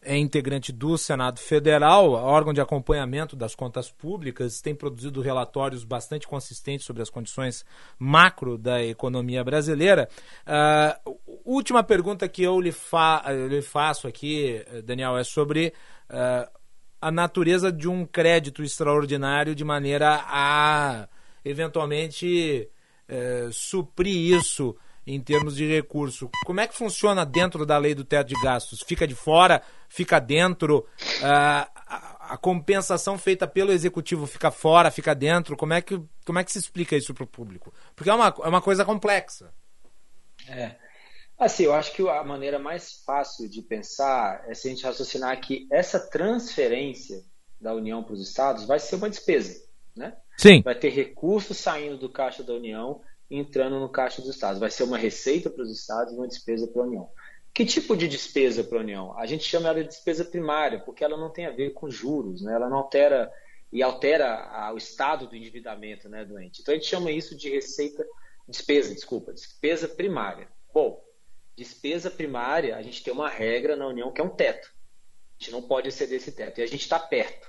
é integrante do Senado Federal, órgão de acompanhamento das contas públicas, tem produzido relatórios bastante consistentes sobre as condições macro da economia brasileira. Uh, última pergunta que eu lhe, fa lhe, faço aqui, Daniel, é sobre uh, a natureza de um crédito extraordinário de maneira a eventualmente uh, suprir isso em termos de recurso. Como é que funciona dentro da lei do teto de gastos? Fica de fora? Fica dentro? Uh, a, a, compensação feita pelo executivo fica fora? Fica dentro? Como é que, como é que se explica isso para o público? Porque é uma, é uma coisa complexa. É. Assim, eu acho que a maneira mais fácil de pensar é se a gente raciocinar que essa transferência da União para os estados vai ser uma despesa, né? Sim. Vai ter recursos saindo do caixa da União entrando no caixa dos estados. Vai ser uma receita para os estados e uma despesa para a União. Que tipo de despesa para a União? A gente chama ela de despesa primária, porque ela não tem a ver com juros, né? ela não altera e altera o estado do endividamento né, doente. Então a gente chama isso de receita, despesa, desculpa, despesa primária. Bom, despesa primária, a gente tem uma regra na União que é um teto. A gente não pode exceder esse teto e a gente está perto.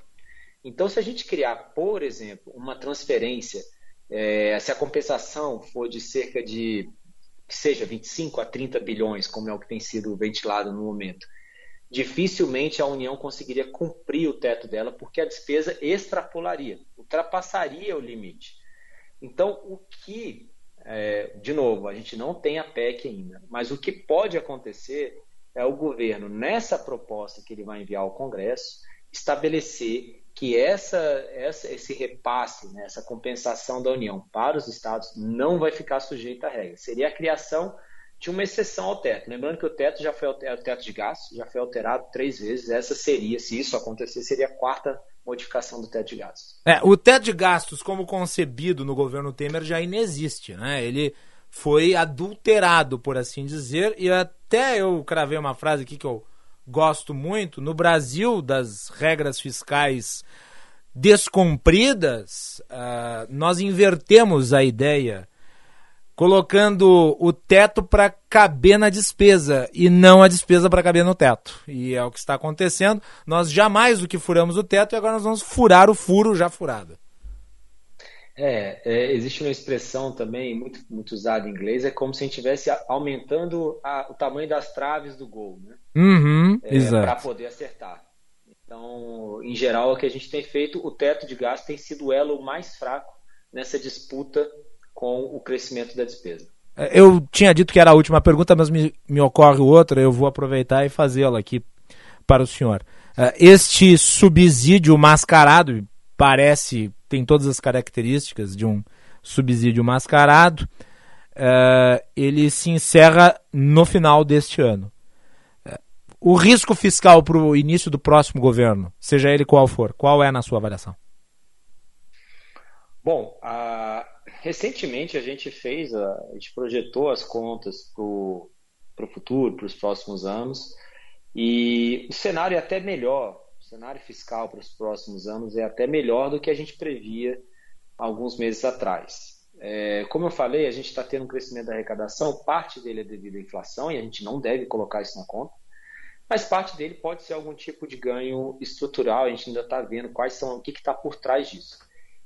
Então, se a gente criar, por exemplo, uma transferência, é, se a compensação for de cerca de que seja 25 a 30 bilhões, como é o que tem sido ventilado no momento, dificilmente a União conseguiria cumprir o teto dela, porque a despesa extrapolaria, ultrapassaria o limite. Então, o que, é, de novo, a gente não tem a PEC ainda, mas o que pode acontecer é o governo, nessa proposta que ele vai enviar ao Congresso, estabelecer que essa, essa, esse repasse, né, essa compensação da União para os estados não vai ficar sujeita à regra. Seria a criação de uma exceção ao teto. Lembrando que o teto já foi o teto de gastos, já foi alterado três vezes. Essa seria, se isso acontecer, seria a quarta modificação do teto de gastos. É, o teto de gastos, como concebido no governo Temer, já inexiste, né? Ele foi adulterado, por assim dizer, e até eu cravei uma frase aqui que eu gosto muito. No Brasil, das regras fiscais descumpridas, uh, nós invertemos a ideia, colocando o teto para caber na despesa e não a despesa para caber no teto. E é o que está acontecendo. Nós jamais o que furamos o teto e agora nós vamos furar o furo já furado. É, é, existe uma expressão também muito, muito usada em inglês, é como se a gente estivesse aumentando a, o tamanho das traves do gol, né? Uhum, é, Para poder acertar. Então, em geral, o que a gente tem feito, o teto de gasto tem sido o elo mais fraco nessa disputa com o crescimento da despesa. É, eu tinha dito que era a última pergunta, mas me, me ocorre outra, eu vou aproveitar e fazê-la aqui para o senhor. É, este subsídio mascarado, parece tem todas as características de um subsídio mascarado. Uh, ele se encerra no final deste ano. Uh, o risco fiscal para o início do próximo governo, seja ele qual for, qual é na sua avaliação? Bom, uh, recentemente a gente fez, a gente projetou as contas para o futuro, para os próximos anos, e o cenário é até melhor cenário fiscal para os próximos anos é até melhor do que a gente previa alguns meses atrás. É, como eu falei, a gente está tendo um crescimento da arrecadação, parte dele é devido à inflação e a gente não deve colocar isso na conta, mas parte dele pode ser algum tipo de ganho estrutural, a gente ainda está vendo quais são, o que está por trás disso.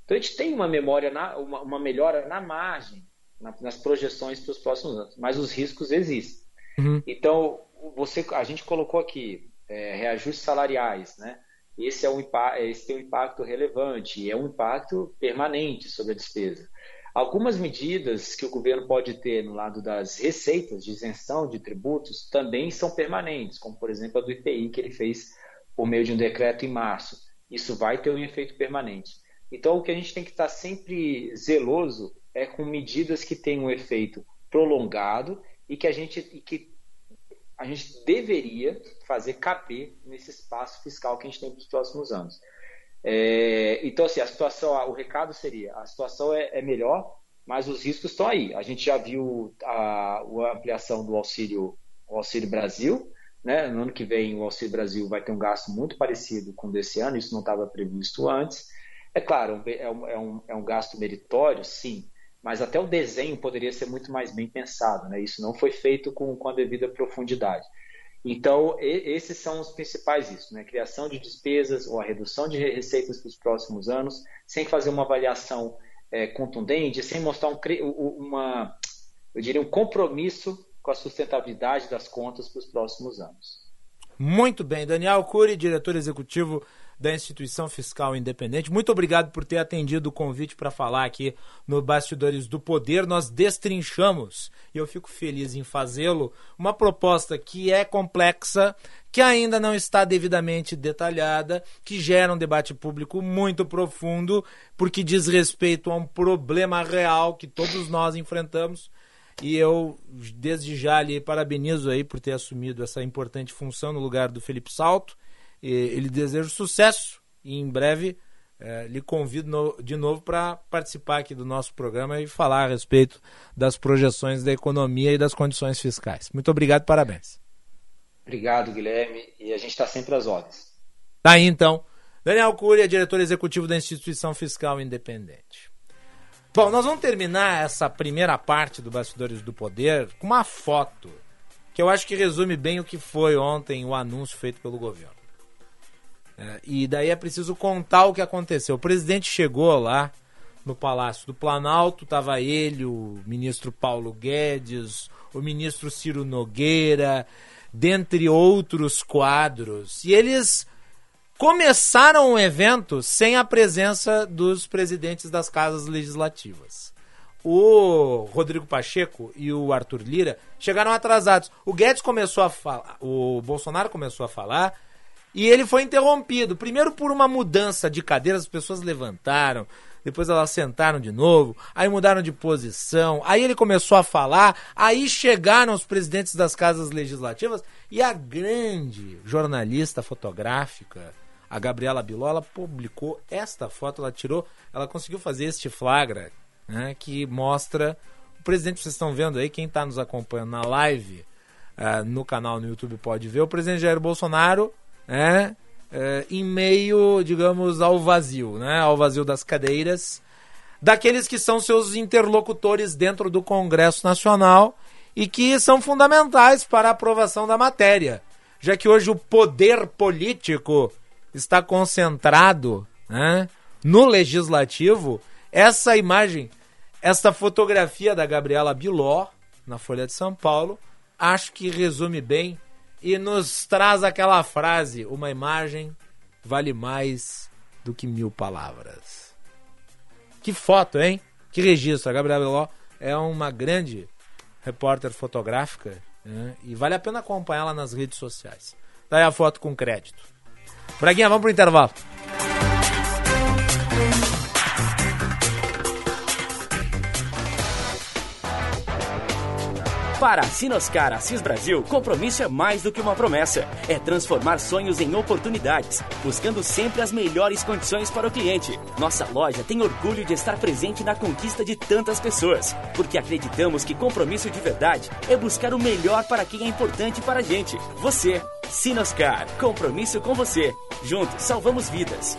Então a gente tem uma memória, na, uma, uma, melhora na margem, na, nas projeções para os próximos anos, mas os riscos existem. Uhum. Então você, a gente colocou aqui é, reajustes salariais, né? Esse, é um, esse tem um impacto relevante e é um impacto permanente sobre a despesa. Algumas medidas que o governo pode ter no lado das receitas de isenção de tributos também são permanentes, como por exemplo a do IPI que ele fez por meio de um decreto em março. Isso vai ter um efeito permanente. Então o que a gente tem que estar sempre zeloso é com medidas que tenham um efeito prolongado e que a gente que a gente deveria fazer caber nesse espaço fiscal que a gente tem para os próximos anos. É, então, assim, a situação, o recado seria: a situação é, é, melhor, mas os riscos estão aí. A gente já viu a, a ampliação do auxílio, auxílio Brasil. Né? No ano que vem, o Auxílio Brasil vai ter um gasto muito parecido com o desse ano, isso não estava previsto antes. É claro, é um, é um, é um gasto meritório, sim, mas até o desenho poderia ser muito mais bem pensado, né? Isso não foi feito com, com a devida profundidade. Então, e, esses são os principais riscos, né? Criação de despesas ou a redução de receitas para os próximos anos, sem fazer uma avaliação é, contundente, sem mostrar um, uma, eu diria, um compromisso com a sustentabilidade das contas para os próximos anos. Muito bem, Daniel Cury, diretor executivo da Instituição Fiscal Independente. Muito obrigado por ter atendido o convite para falar aqui no Bastidores do Poder. Nós destrinchamos, e eu fico feliz em fazê-lo, uma proposta que é complexa, que ainda não está devidamente detalhada, que gera um debate público muito profundo, porque diz respeito a um problema real que todos nós enfrentamos. E eu, desde já, lhe parabenizo aí por ter assumido essa importante função no lugar do Felipe Salto ele deseja sucesso E em breve é, lhe convido no, de novo para participar aqui do nosso programa e falar a respeito das projeções da economia e das condições fiscais. Muito obrigado, parabéns. Obrigado, Guilherme, e a gente está sempre às ordens. Tá aí então. Daniel Curia, diretor executivo da Instituição Fiscal Independente. Bom, nós vamos terminar essa primeira parte do Bastidores do Poder com uma foto que eu acho que resume bem o que foi ontem o anúncio feito pelo governo. É, e daí é preciso contar o que aconteceu. O presidente chegou lá no Palácio do Planalto, estava ele, o ministro Paulo Guedes, o ministro Ciro Nogueira, dentre outros quadros. E eles começaram o evento sem a presença dos presidentes das casas legislativas. O Rodrigo Pacheco e o Arthur Lira chegaram atrasados. O Guedes começou a falar, o Bolsonaro começou a falar e ele foi interrompido. Primeiro por uma mudança de cadeira, as pessoas levantaram, depois elas sentaram de novo, aí mudaram de posição, aí ele começou a falar, aí chegaram os presidentes das casas legislativas e a grande jornalista fotográfica, a Gabriela Biló, ela publicou esta foto, ela tirou, ela conseguiu fazer este flagra, né, que mostra o presidente, vocês estão vendo aí, quem está nos acompanhando na live, uh, no canal no YouTube pode ver, o presidente Jair Bolsonaro, né, é, em meio, digamos, ao vazio, né? Ao vazio das cadeiras, daqueles que são seus interlocutores dentro do Congresso Nacional e que são fundamentais para a aprovação da matéria, já que hoje o poder político está concentrado né, no legislativo. Essa imagem, essa fotografia da Gabriela Biló na Folha de São Paulo, acho que resume bem e nos traz aquela frase: uma imagem vale mais do que mil palavras. Que foto, hein? Que registro. A Gabriela Beló é uma grande repórter fotográfica né? e vale a pena acompanhá-la nas redes sociais. Daí tá a foto com crédito. Braguinha, vamos pro intervalo. Para a Sinoscar Assis Brasil, compromisso é mais do que uma promessa. É transformar sonhos em oportunidades, buscando sempre as melhores condições para o cliente. Nossa loja tem orgulho de estar presente na conquista de tantas pessoas, porque acreditamos que compromisso de verdade é buscar o melhor para quem é importante para a gente. Você. Sinoscar, compromisso com você. Juntos, salvamos vidas.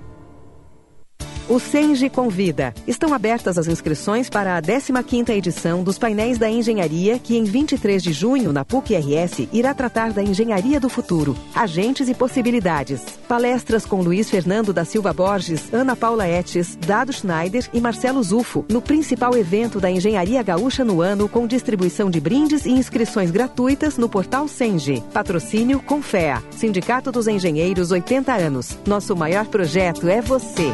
O Senge convida. Estão abertas as inscrições para a 15ª edição dos painéis da engenharia, que em 23 de junho, na PUC-RS, irá tratar da engenharia do futuro, agentes e possibilidades. Palestras com Luiz Fernando da Silva Borges, Ana Paula Etes, Dado Schneider e Marcelo Zufo, no principal evento da engenharia gaúcha no ano, com distribuição de brindes e inscrições gratuitas no portal Senge. Patrocínio Confea, Sindicato dos Engenheiros 80 anos. Nosso maior projeto é você.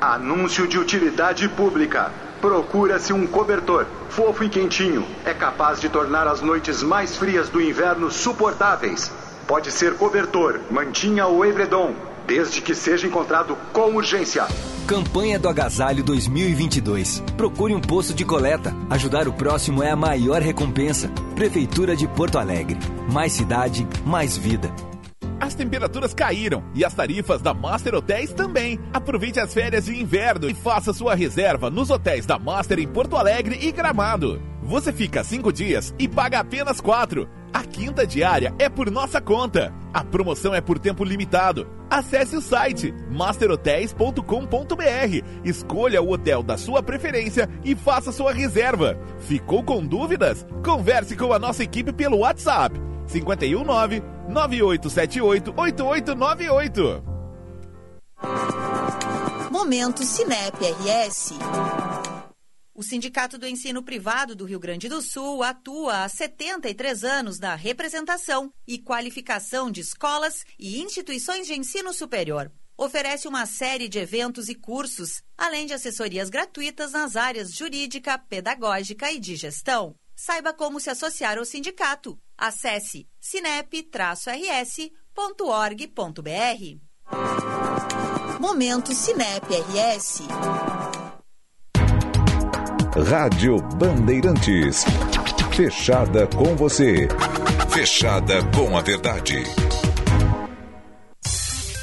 Anúncio de utilidade pública. Procura-se um cobertor, fofo e quentinho. É capaz de tornar as noites mais frias do inverno suportáveis. Pode ser cobertor, mantinha ou edredom, desde que seja encontrado com urgência. Campanha do Agasalho 2022. Procure um posto de coleta. Ajudar o próximo é a maior recompensa. Prefeitura de Porto Alegre. Mais cidade, mais vida. As temperaturas caíram e as tarifas da Master Hotéis também. Aproveite as férias de inverno e faça sua reserva nos hotéis da Master em Porto Alegre e Gramado. Você fica cinco dias e paga apenas quatro. A quinta diária é por nossa conta. A promoção é por tempo limitado. Acesse o site masterhotels.com.br, escolha o hotel da sua preferência e faça sua reserva. Ficou com dúvidas? Converse com a nossa equipe pelo WhatsApp 519 9878 8898. Momento Cinep RS. O Sindicato do Ensino Privado do Rio Grande do Sul atua há 73 anos na representação e qualificação de escolas e instituições de ensino superior. Oferece uma série de eventos e cursos, além de assessorias gratuitas nas áreas jurídica, pedagógica e de gestão. Saiba como se associar ao sindicato. Acesse sinep-rs.org.br. Momento Sinep RS. Rádio Bandeirantes. Fechada com você. Fechada com a verdade.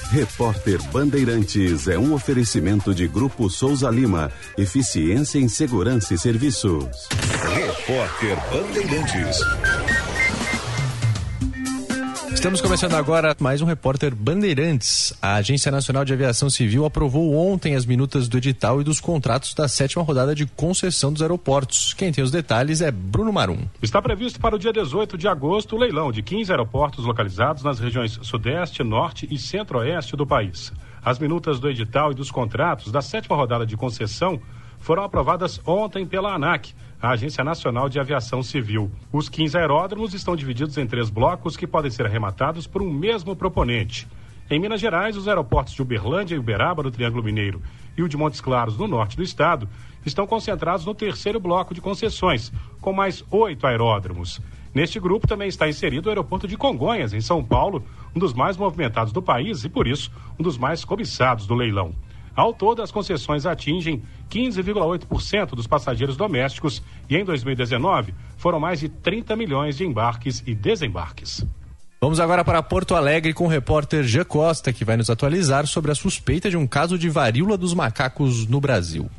Repórter Bandeirantes é um oferecimento de Grupo Souza Lima. Eficiência em Segurança e Serviços. Repórter Bandeirantes. Estamos começando agora mais um repórter Bandeirantes. A Agência Nacional de Aviação Civil aprovou ontem as minutas do edital e dos contratos da sétima rodada de concessão dos aeroportos. Quem tem os detalhes é Bruno Marum. Está previsto para o dia 18 de agosto o leilão de 15 aeroportos localizados nas regiões Sudeste, Norte e Centro-Oeste do país. As minutas do edital e dos contratos da sétima rodada de concessão foram aprovadas ontem pela ANAC a Agência Nacional de Aviação Civil. Os 15 aeródromos estão divididos em três blocos que podem ser arrematados por um mesmo proponente. Em Minas Gerais, os aeroportos de Uberlândia e Uberaba, no Triângulo Mineiro, e o de Montes Claros, no norte do estado, estão concentrados no terceiro bloco de concessões, com mais oito aeródromos. Neste grupo também está inserido o aeroporto de Congonhas, em São Paulo, um dos mais movimentados do país e, por isso, um dos mais cobiçados do leilão. Ao todo, as concessões atingem 15,8% dos passageiros domésticos e em 2019 foram mais de 30 milhões de embarques e desembarques. Vamos agora para Porto Alegre com o repórter Jean Costa, que vai nos atualizar sobre a suspeita de um caso de varíola dos macacos no Brasil.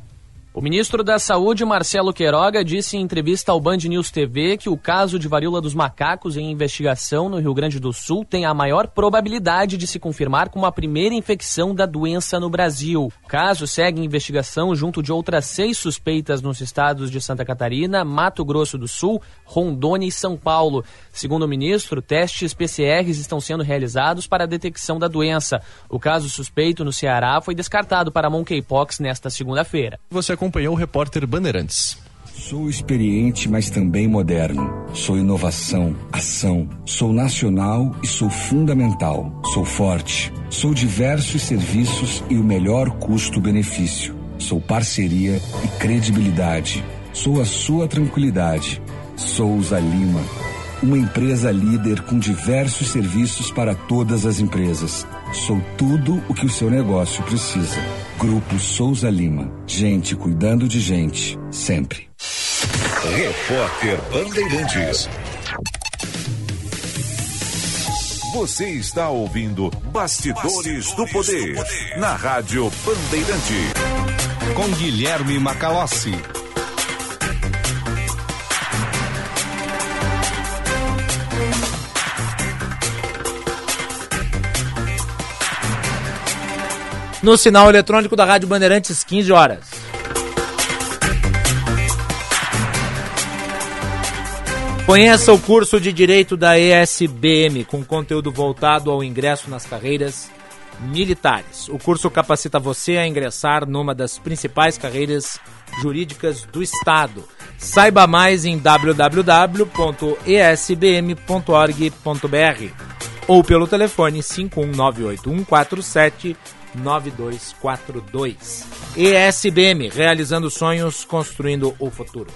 O ministro da Saúde, Marcelo Queiroga, disse em entrevista ao Band News TV que o caso de varíola dos macacos em investigação no Rio Grande do Sul tem a maior probabilidade de se confirmar como a primeira infecção da doença no Brasil. O caso segue em investigação junto de outras seis suspeitas nos estados de Santa Catarina, Mato Grosso do Sul, Rondônia e São Paulo. Segundo o ministro, testes PCRs estão sendo realizados para a detecção da doença. O caso suspeito no Ceará foi descartado para monkeypox nesta segunda-feira. Você acompanhou o repórter Bandeirantes. Sou experiente, mas também moderno. Sou inovação, ação. Sou nacional e sou fundamental. Sou forte. Sou diversos serviços e o melhor custo-benefício. Sou parceria e credibilidade. Sou a sua tranquilidade. Souza Lima. Uma empresa líder com diversos serviços para todas as empresas. Sou tudo o que o seu negócio precisa. Grupo Souza Lima. Gente cuidando de gente. Sempre. Repórter Bandeirantes. Você está ouvindo Bastidores, Bastidores do, poder, do Poder na Rádio Bandeirante. Com Guilherme Macalossi. No sinal eletrônico da Rádio Bandeirantes, 15 horas. Conheça o curso de Direito da ESBM, com conteúdo voltado ao ingresso nas carreiras militares. O curso capacita você a ingressar numa das principais carreiras jurídicas do Estado. Saiba mais em www.esbm.org.br ou pelo telefone 5198147 9242. ESBM, realizando sonhos, construindo o futuro.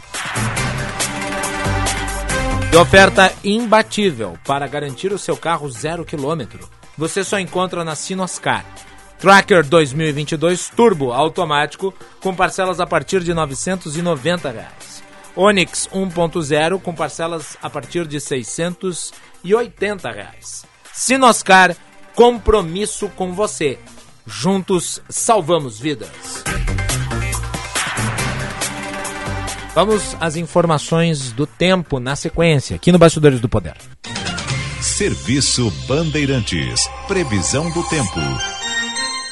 E oferta imbatível para garantir o seu carro zero quilômetro. Você só encontra na Sinoscar. Tracker 2022 Turbo automático com parcelas a partir de 990 reais. Onix 1.0 com parcelas a partir de 680 reais. Sinoscar, compromisso com você. Juntos salvamos vidas. Vamos às informações do tempo na sequência, aqui no Bastidores do Poder. Serviço Bandeirantes. Previsão do tempo.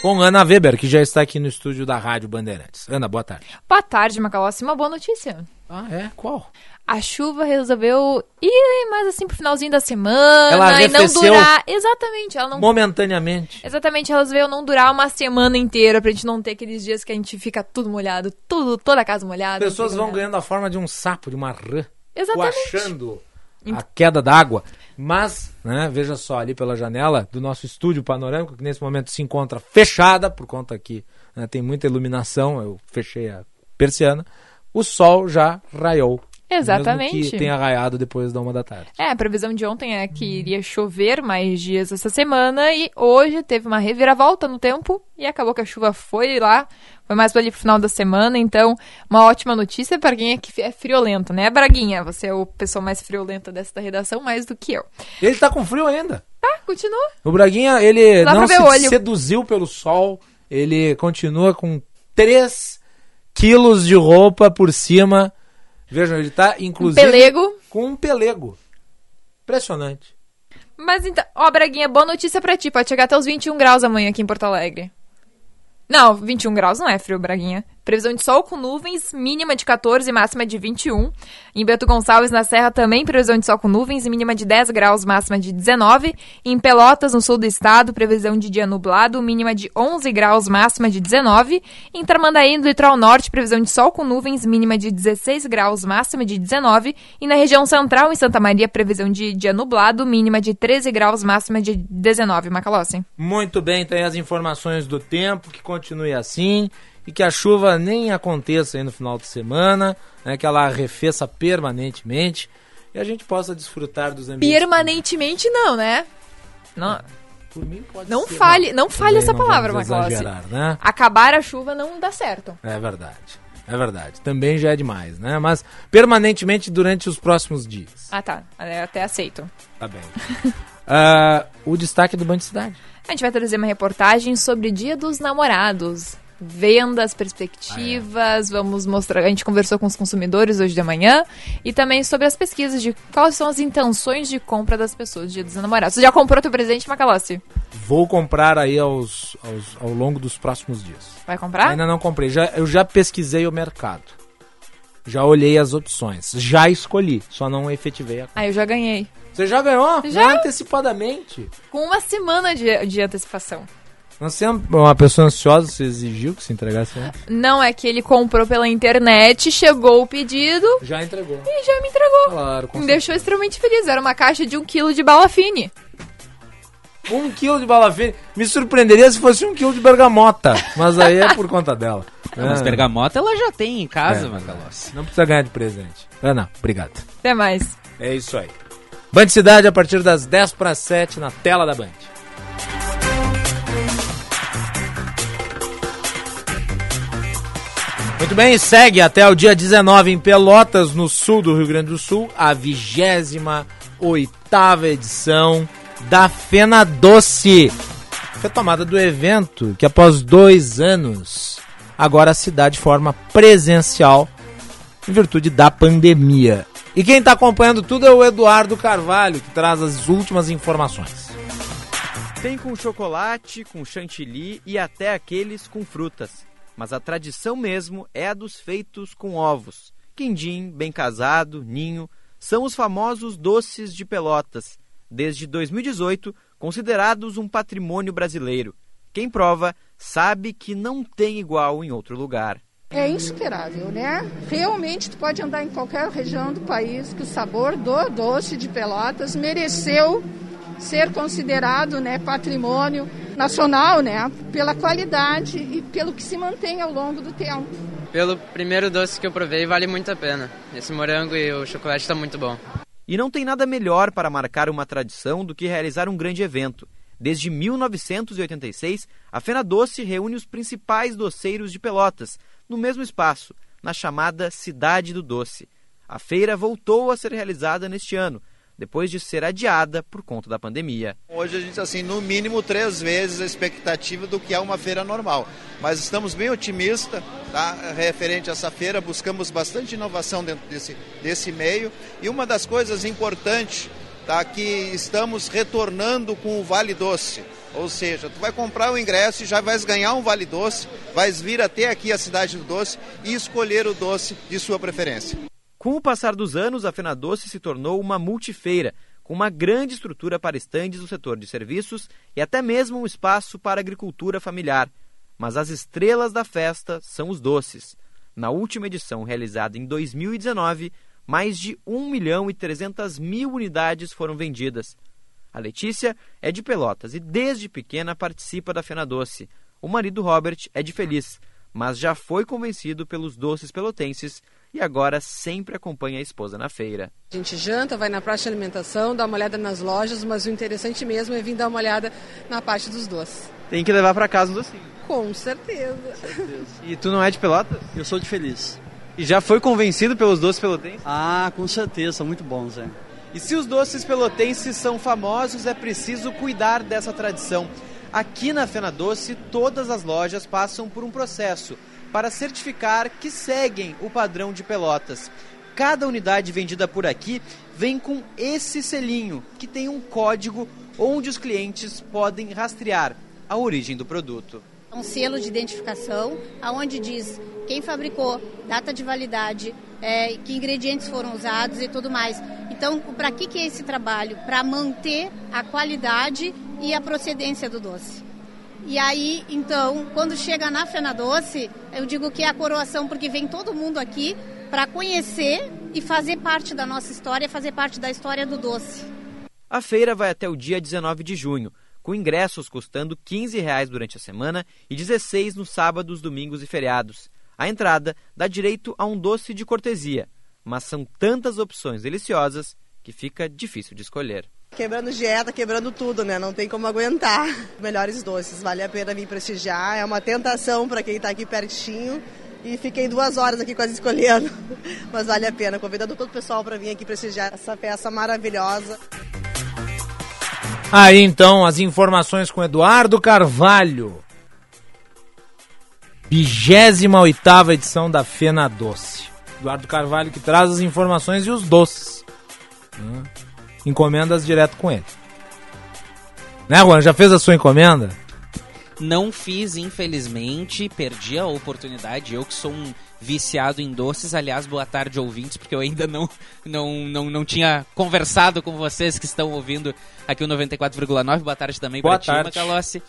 Com Ana Weber, que já está aqui no estúdio da Rádio Bandeirantes. Ana, boa tarde. Boa tarde, Macalossi. Uma boa notícia. Ah, é? Qual? A chuva resolveu ir mais assim pro finalzinho da semana Ela e não durar. Exatamente, ela não. Momentaneamente. Exatamente, ela resolveu não durar uma semana inteira pra gente não ter aqueles dias que a gente fica tudo molhado, tudo, toda a casa molhada. As pessoas vão molhado. ganhando a forma de um sapo, de uma rã. Exatamente. Coachando a queda d'água. Mas, né, veja só, ali pela janela do nosso estúdio panorâmico, que nesse momento se encontra fechada, por conta que né, tem muita iluminação, eu fechei a persiana, o sol já raiou. Exatamente. Mesmo que tenha raiado depois da uma da tarde. É, a previsão de ontem é que iria chover mais dias essa semana e hoje teve uma reviravolta no tempo e acabou que a chuva foi lá, foi mais para ali pro final da semana, então uma ótima notícia para quem é que é friolento, né, Braguinha? Você é o pessoa mais friolenta dessa redação, mais do que eu. Ele tá com frio ainda. Tá, continua. O Braguinha, ele Dá não se olho. seduziu pelo sol, ele continua com 3 quilos de roupa por cima. Vejam, ele tá inclusive pelego. com um pelego. Impressionante. Mas então, ó, Braguinha, boa notícia pra ti, pode chegar até os 21 graus amanhã aqui em Porto Alegre. Não, 21 graus não é frio, Braguinha. Previsão de sol com nuvens, mínima de 14 máxima de 21. Em Bento Gonçalves, na Serra, também previsão de sol com nuvens, mínima de 10 graus, máxima de 19. Em Pelotas, no sul do estado, previsão de dia nublado, mínima de 11 graus, máxima de 19. Em Tramandaí, no litoral norte, previsão de sol com nuvens, mínima de 16 graus, máxima de 19. E na região central, em Santa Maria, previsão de dia nublado, mínima de 13 graus, máxima de 19. Macalossi. Muito bem, tem as informações do tempo, que continue assim e que a chuva nem aconteça aí no final de semana, né, que ela arrefeça permanentemente e a gente possa desfrutar dos ambientes. Permanentemente não, né? Não. Por mim pode Não ser, fale, não fale essa não palavra, Macalossi. exagerar, né? Acabar a chuva não dá certo. É verdade. É verdade. Também já é demais, né? Mas permanentemente durante os próximos dias. Ah, tá. Eu até aceito. Tá bem. Ah, o destaque do Band Cidade. A gente vai trazer uma reportagem sobre Dia dos Namorados. Vendas, perspectivas, vamos mostrar. A gente conversou com os consumidores hoje de manhã e também sobre as pesquisas de quais são as intenções de compra das pessoas no Dia dos Namorados. Você já comprou teu presente, Macalossi? Vou comprar aí aos, aos- ao longo dos próximos dias. Vai comprar? Ainda não comprei. Já, eu já pesquisei o mercado. Já olhei as opções. Já escolhi. Só não efetivei a Ah, eu já ganhei. Você já ganhou? Já. Antecipadamente. Com uma semana de, de antecipação. Você é uma pessoa ansiosa, você exigiu que se entregasse antes? Não é que ele comprou pela internet, chegou o pedido Já entregou. e já me entregou. Claro, com Me deixou extremamente feliz. Era uma caixa de um quilo de bala fine. Um quilo de bala fine. Me surpreenderia se fosse um quilo de bergamota. Mas aí é por conta dela. Mas É. bergamota ela já tem em casa, É, Macalossi. Não precisa ganhar de presente. Ana, obrigado. Até mais. É isso aí. Band Cidade a partir das 10 para 7 na tela da Band. Muito bem, segue até o dia 19 em Pelotas, no sul do Rio Grande do Sul, a 28 edição da Fena Doce. Retomada do evento, que após dois anos, agora a cidade forma presencial em virtude da pandemia. E quem está acompanhando tudo é o Eduardo Carvalho, que traz as últimas informações. Tem com chocolate, com chantilly e até aqueles com frutas. Mas a tradição mesmo é a dos feitos com ovos. Quindim, bem casado, ninho, são os famosos doces de Pelotas, desde 2018 considerados um patrimônio brasileiro. Quem prova sabe que não tem igual em outro lugar. É insuperável, né? Realmente tu pode andar em qualquer região do país que o sabor do doce de Pelotas mereceu ser considerado, né, patrimônio nacional, né, pela qualidade e pelo que se mantém ao longo do tempo. Pelo primeiro doce que eu provei, vale muito a pena. Esse morango e o chocolate tá muito bom. E não tem nada melhor para marcar uma tradição do que realizar um grande evento. Desde 1986, a Fena Doce reúne os principais doceiros de Pelotas, no mesmo espaço, na chamada Cidade do Doce. A feira voltou a ser realizada neste ano, depois de ser adiada por conta da pandemia. Hoje a gente, assim, no mínimo três vezes a expectativa do que é uma feira normal. Mas estamos bem otimistas, tá? Referente a essa feira, buscamos bastante inovação dentro desse, desse meio. E uma das coisas importantes, tá? Que estamos retornando com o Vale Doce. Ou seja, tu vai comprar o ingresso e já vais ganhar um Vale Doce, vais vir até aqui a Cidade do Doce e escolher o doce de sua preferência. Com o passar dos anos, a Fena Doce se tornou uma multifeira, com uma grande estrutura para estandes no setor de serviços e até mesmo um espaço para agricultura familiar. Mas as estrelas da festa são os doces. Na última edição, realizada em 2019, mais de 1 milhão e 300 mil unidades foram vendidas. A Letícia é de Pelotas e desde pequena participa da Fena Doce. O marido Robert é de Feliz, mas já foi convencido pelos doces pelotenses e agora sempre acompanha a esposa na feira. A gente janta, vai na praça de alimentação, dá uma olhada nas lojas, mas o interessante mesmo é vir dar uma olhada na parte dos doces. Tem que levar para casa um docinho. Com certeza. certeza. E tu não é de Pelotas? Eu sou de Feliz. E já foi convencido pelos doces pelotenses? Ah, com certeza, são muito bons, é. E se os doces pelotenses são famosos, é preciso cuidar dessa tradição. Aqui na Fena Doce, todas as lojas passam por um processo para certificar que seguem o padrão de Pelotas. Cada unidade vendida por aqui vem com esse selinho, que tem um código onde os clientes podem rastrear a origem do produto. Um selo de identificação, aonde diz quem fabricou, data de validade, é, que ingredientes foram usados e tudo mais. Então, para que, que é esse trabalho? Para manter a qualidade e a procedência do doce. E aí, então, quando chega na Fena Doce, eu digo que é a coroação, porque vem todo mundo aqui para conhecer e fazer parte da nossa história, fazer parte da história do doce. A feira vai até o dia 19 de junho, com ingressos custando 15 reais durante a semana e 16 nos sábados, domingos e feriados. A entrada dá direito a um doce de cortesia, mas são tantas opções deliciosas que fica difícil de escolher. Quebrando dieta, quebrando tudo, né? Não tem como aguentar. Melhores doces, vale a pena vir prestigiar. É uma tentação para quem está aqui pertinho. E fiquei duas horas aqui quase escolhendo, mas vale a pena. Convidando todo o pessoal para vir aqui prestigiar essa peça maravilhosa. Aí então as informações com Eduardo Carvalho. 28 edição da Fena Doce. Eduardo Carvalho que traz as informações e os doces. Hum encomendas direto com ele. Né, Juan? Já fez a sua encomenda? Não fiz, infelizmente, perdi a oportunidade. Eu que sou um viciado em doces. Aliás, boa tarde, ouvintes, porque eu ainda não, não, não, não tinha conversado com vocês que estão ouvindo aqui o 94,9. Boa tarde também para ti, Macalossi.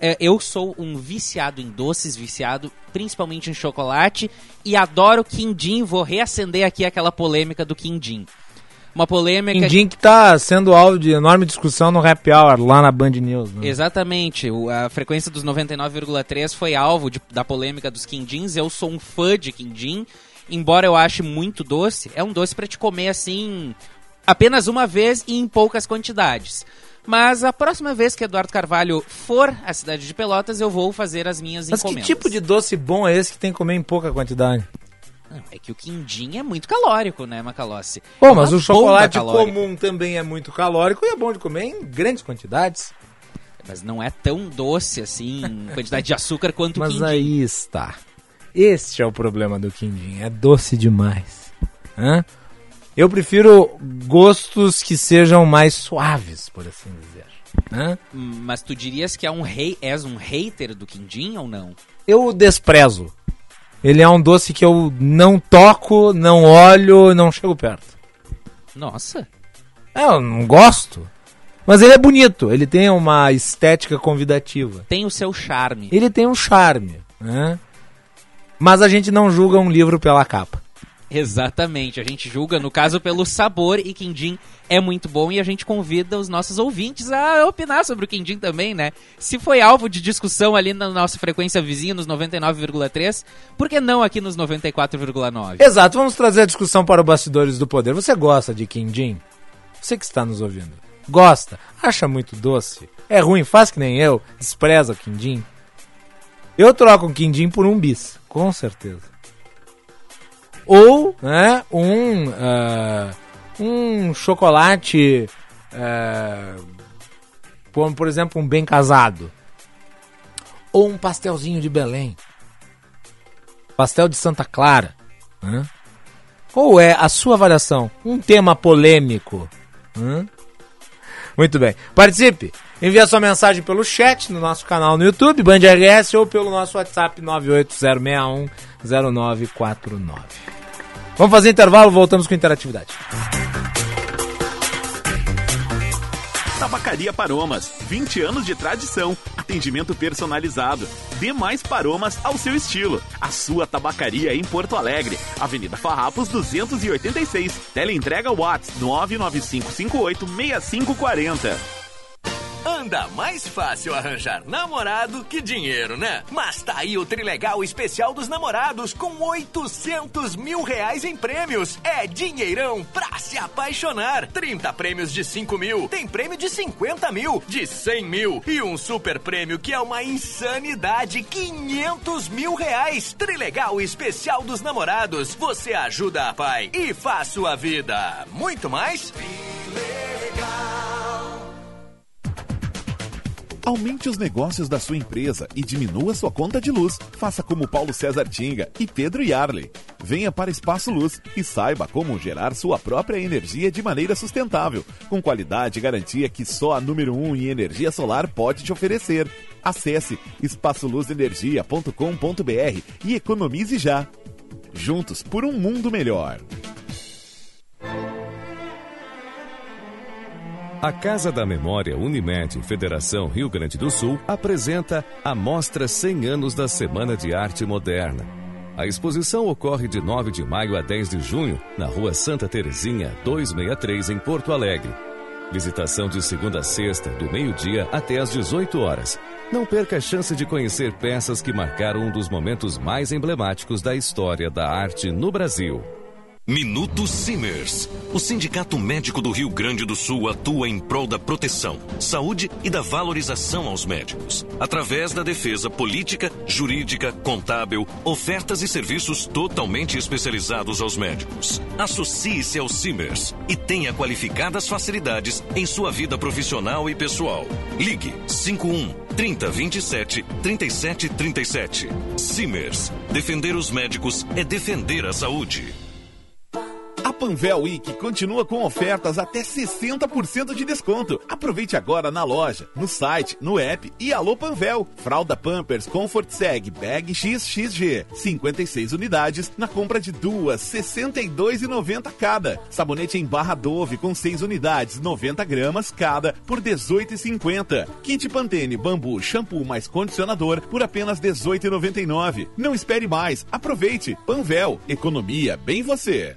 É, eu sou um viciado em doces, viciado principalmente em chocolate e adoro quindim. Vou reacender aqui aquela polêmica do quindim uma polêmica. Quindim que tá sendo alvo de enorme discussão no Happy Hour, lá na Band News. Né? Exatamente. O, a frequência dos 99,3 foi alvo de, da polêmica dos quindins. Eu sou um fã de quindim, embora eu ache muito doce. É um doce para te comer assim apenas uma vez e em poucas quantidades. Mas a próxima vez que Eduardo Carvalho for à cidade de Pelotas, eu vou fazer as minhas Mas encomendas. que tipo de doce bom é esse que tem que comer em pouca quantidade? É que o quindim é muito calórico, né, Macalossi? Pô, é mas o chocolate comum também é muito calórico e é bom de comer em grandes quantidades. Mas não é tão doce assim, quantidade de açúcar quanto mas o quindim. Mas aí está. Este é o problema do quindim, é doce demais. Hã? Eu prefiro gostos que sejam mais suaves, por assim dizer. Hã? Mas tu dirias que é um rei, és um hater do quindim ou não? Eu desprezo. Ele é um doce que eu não toco, não olho, não chego perto. Nossa. É, eu não gosto. Mas ele é bonito, ele tem uma estética convidativa. Tem o seu charme. Ele tem um charme, né? Mas a gente não julga um livro pela capa. Exatamente, a gente julga, no caso, pelo sabor e quindim é muito bom e a gente convida os nossos ouvintes a opinar sobre o quindim também, né? Se foi alvo de discussão ali na nossa frequência vizinha nos 99,3, por que não aqui nos 94,9? Exato, vamos trazer a discussão para o Bastidores do Poder. Você gosta de quindim? Você que está nos ouvindo. Gosta, acha muito doce, é ruim, faz que nem eu, despreza o quindim. Eu troco um quindim por um bis, com certeza. Ou, né, um, ah, um chocolate, ah, como por exemplo um bem casado. Ou um pastelzinho de Belém. Pastel de Santa Clara. Né? Qual é a sua avaliação? Um tema polêmico. Hã? Muito bem. Participe. Envie sua mensagem pelo chat no nosso canal no YouTube, Band RS, ou pelo nosso WhatsApp 980610949. Vamos fazer intervalo, voltamos com interatividade. Tabacaria Paromas, 20 anos de tradição, atendimento personalizado. Dê mais paromas ao seu estilo. A sua tabacaria em Porto Alegre, Avenida Farrapos 286. Teleentrega Watts 995586540. Anda mais fácil arranjar namorado que dinheiro, né? Mas tá aí o Trilegal Especial dos Namorados com 800 mil reais em prêmios. É dinheirão pra se apaixonar. 30 prêmios de 5 mil, tem prêmio de 50 mil, de 100 mil e um super prêmio que é uma insanidade, 500 mil reais. Trilegal Especial dos Namorados. Você ajuda a pai e faz sua vida. Muito mais? Aumente os negócios da sua empresa e diminua sua conta de luz. Faça como Paulo César Tinga e Pedro Yarley. Venha para Espaço Luz e saiba como gerar sua própria energia de maneira sustentável, com qualidade e garantia que só a número 1 um em energia solar pode te oferecer. Acesse espaçoluzenergia.com.br e economize já. Juntos por um mundo melhor. A Casa da Memória Unimed Federação Rio Grande do Sul apresenta a Mostra 100 anos da Semana de Arte Moderna. A exposição ocorre de 9 de maio a 10 de junho, na Rua Santa Terezinha, 263, em Porto Alegre. Visitação de segunda a sexta, do meio-dia até às 18 horas. Não perca a chance de conhecer peças que marcaram um dos momentos mais emblemáticos da história da arte no Brasil. Minuto Simers. O Sindicato Médico do Rio Grande do Sul atua em prol da proteção, saúde e da valorização aos médicos, através da defesa política, jurídica, contábil, ofertas e serviços totalmente especializados aos médicos. Associe-se ao Simers e tenha qualificadas facilidades em sua vida profissional e pessoal. Ligue 51 3027 3737. Simers. Defender os médicos é defender a saúde. Panvel Week continua com ofertas até 60% de desconto. Aproveite agora na loja, no site, no app e alô Panvel. Fralda Pampers Comfort Seg Bag XXG, 56 unidades na compra de duas, 62,90 cada. Sabonete em barra Dove com 6 unidades, 90 gramas cada por 18,50. Kit Pantene Bambu Shampoo mais condicionador por apenas 18,99. Não espere mais, aproveite. Panvel, economia bem você.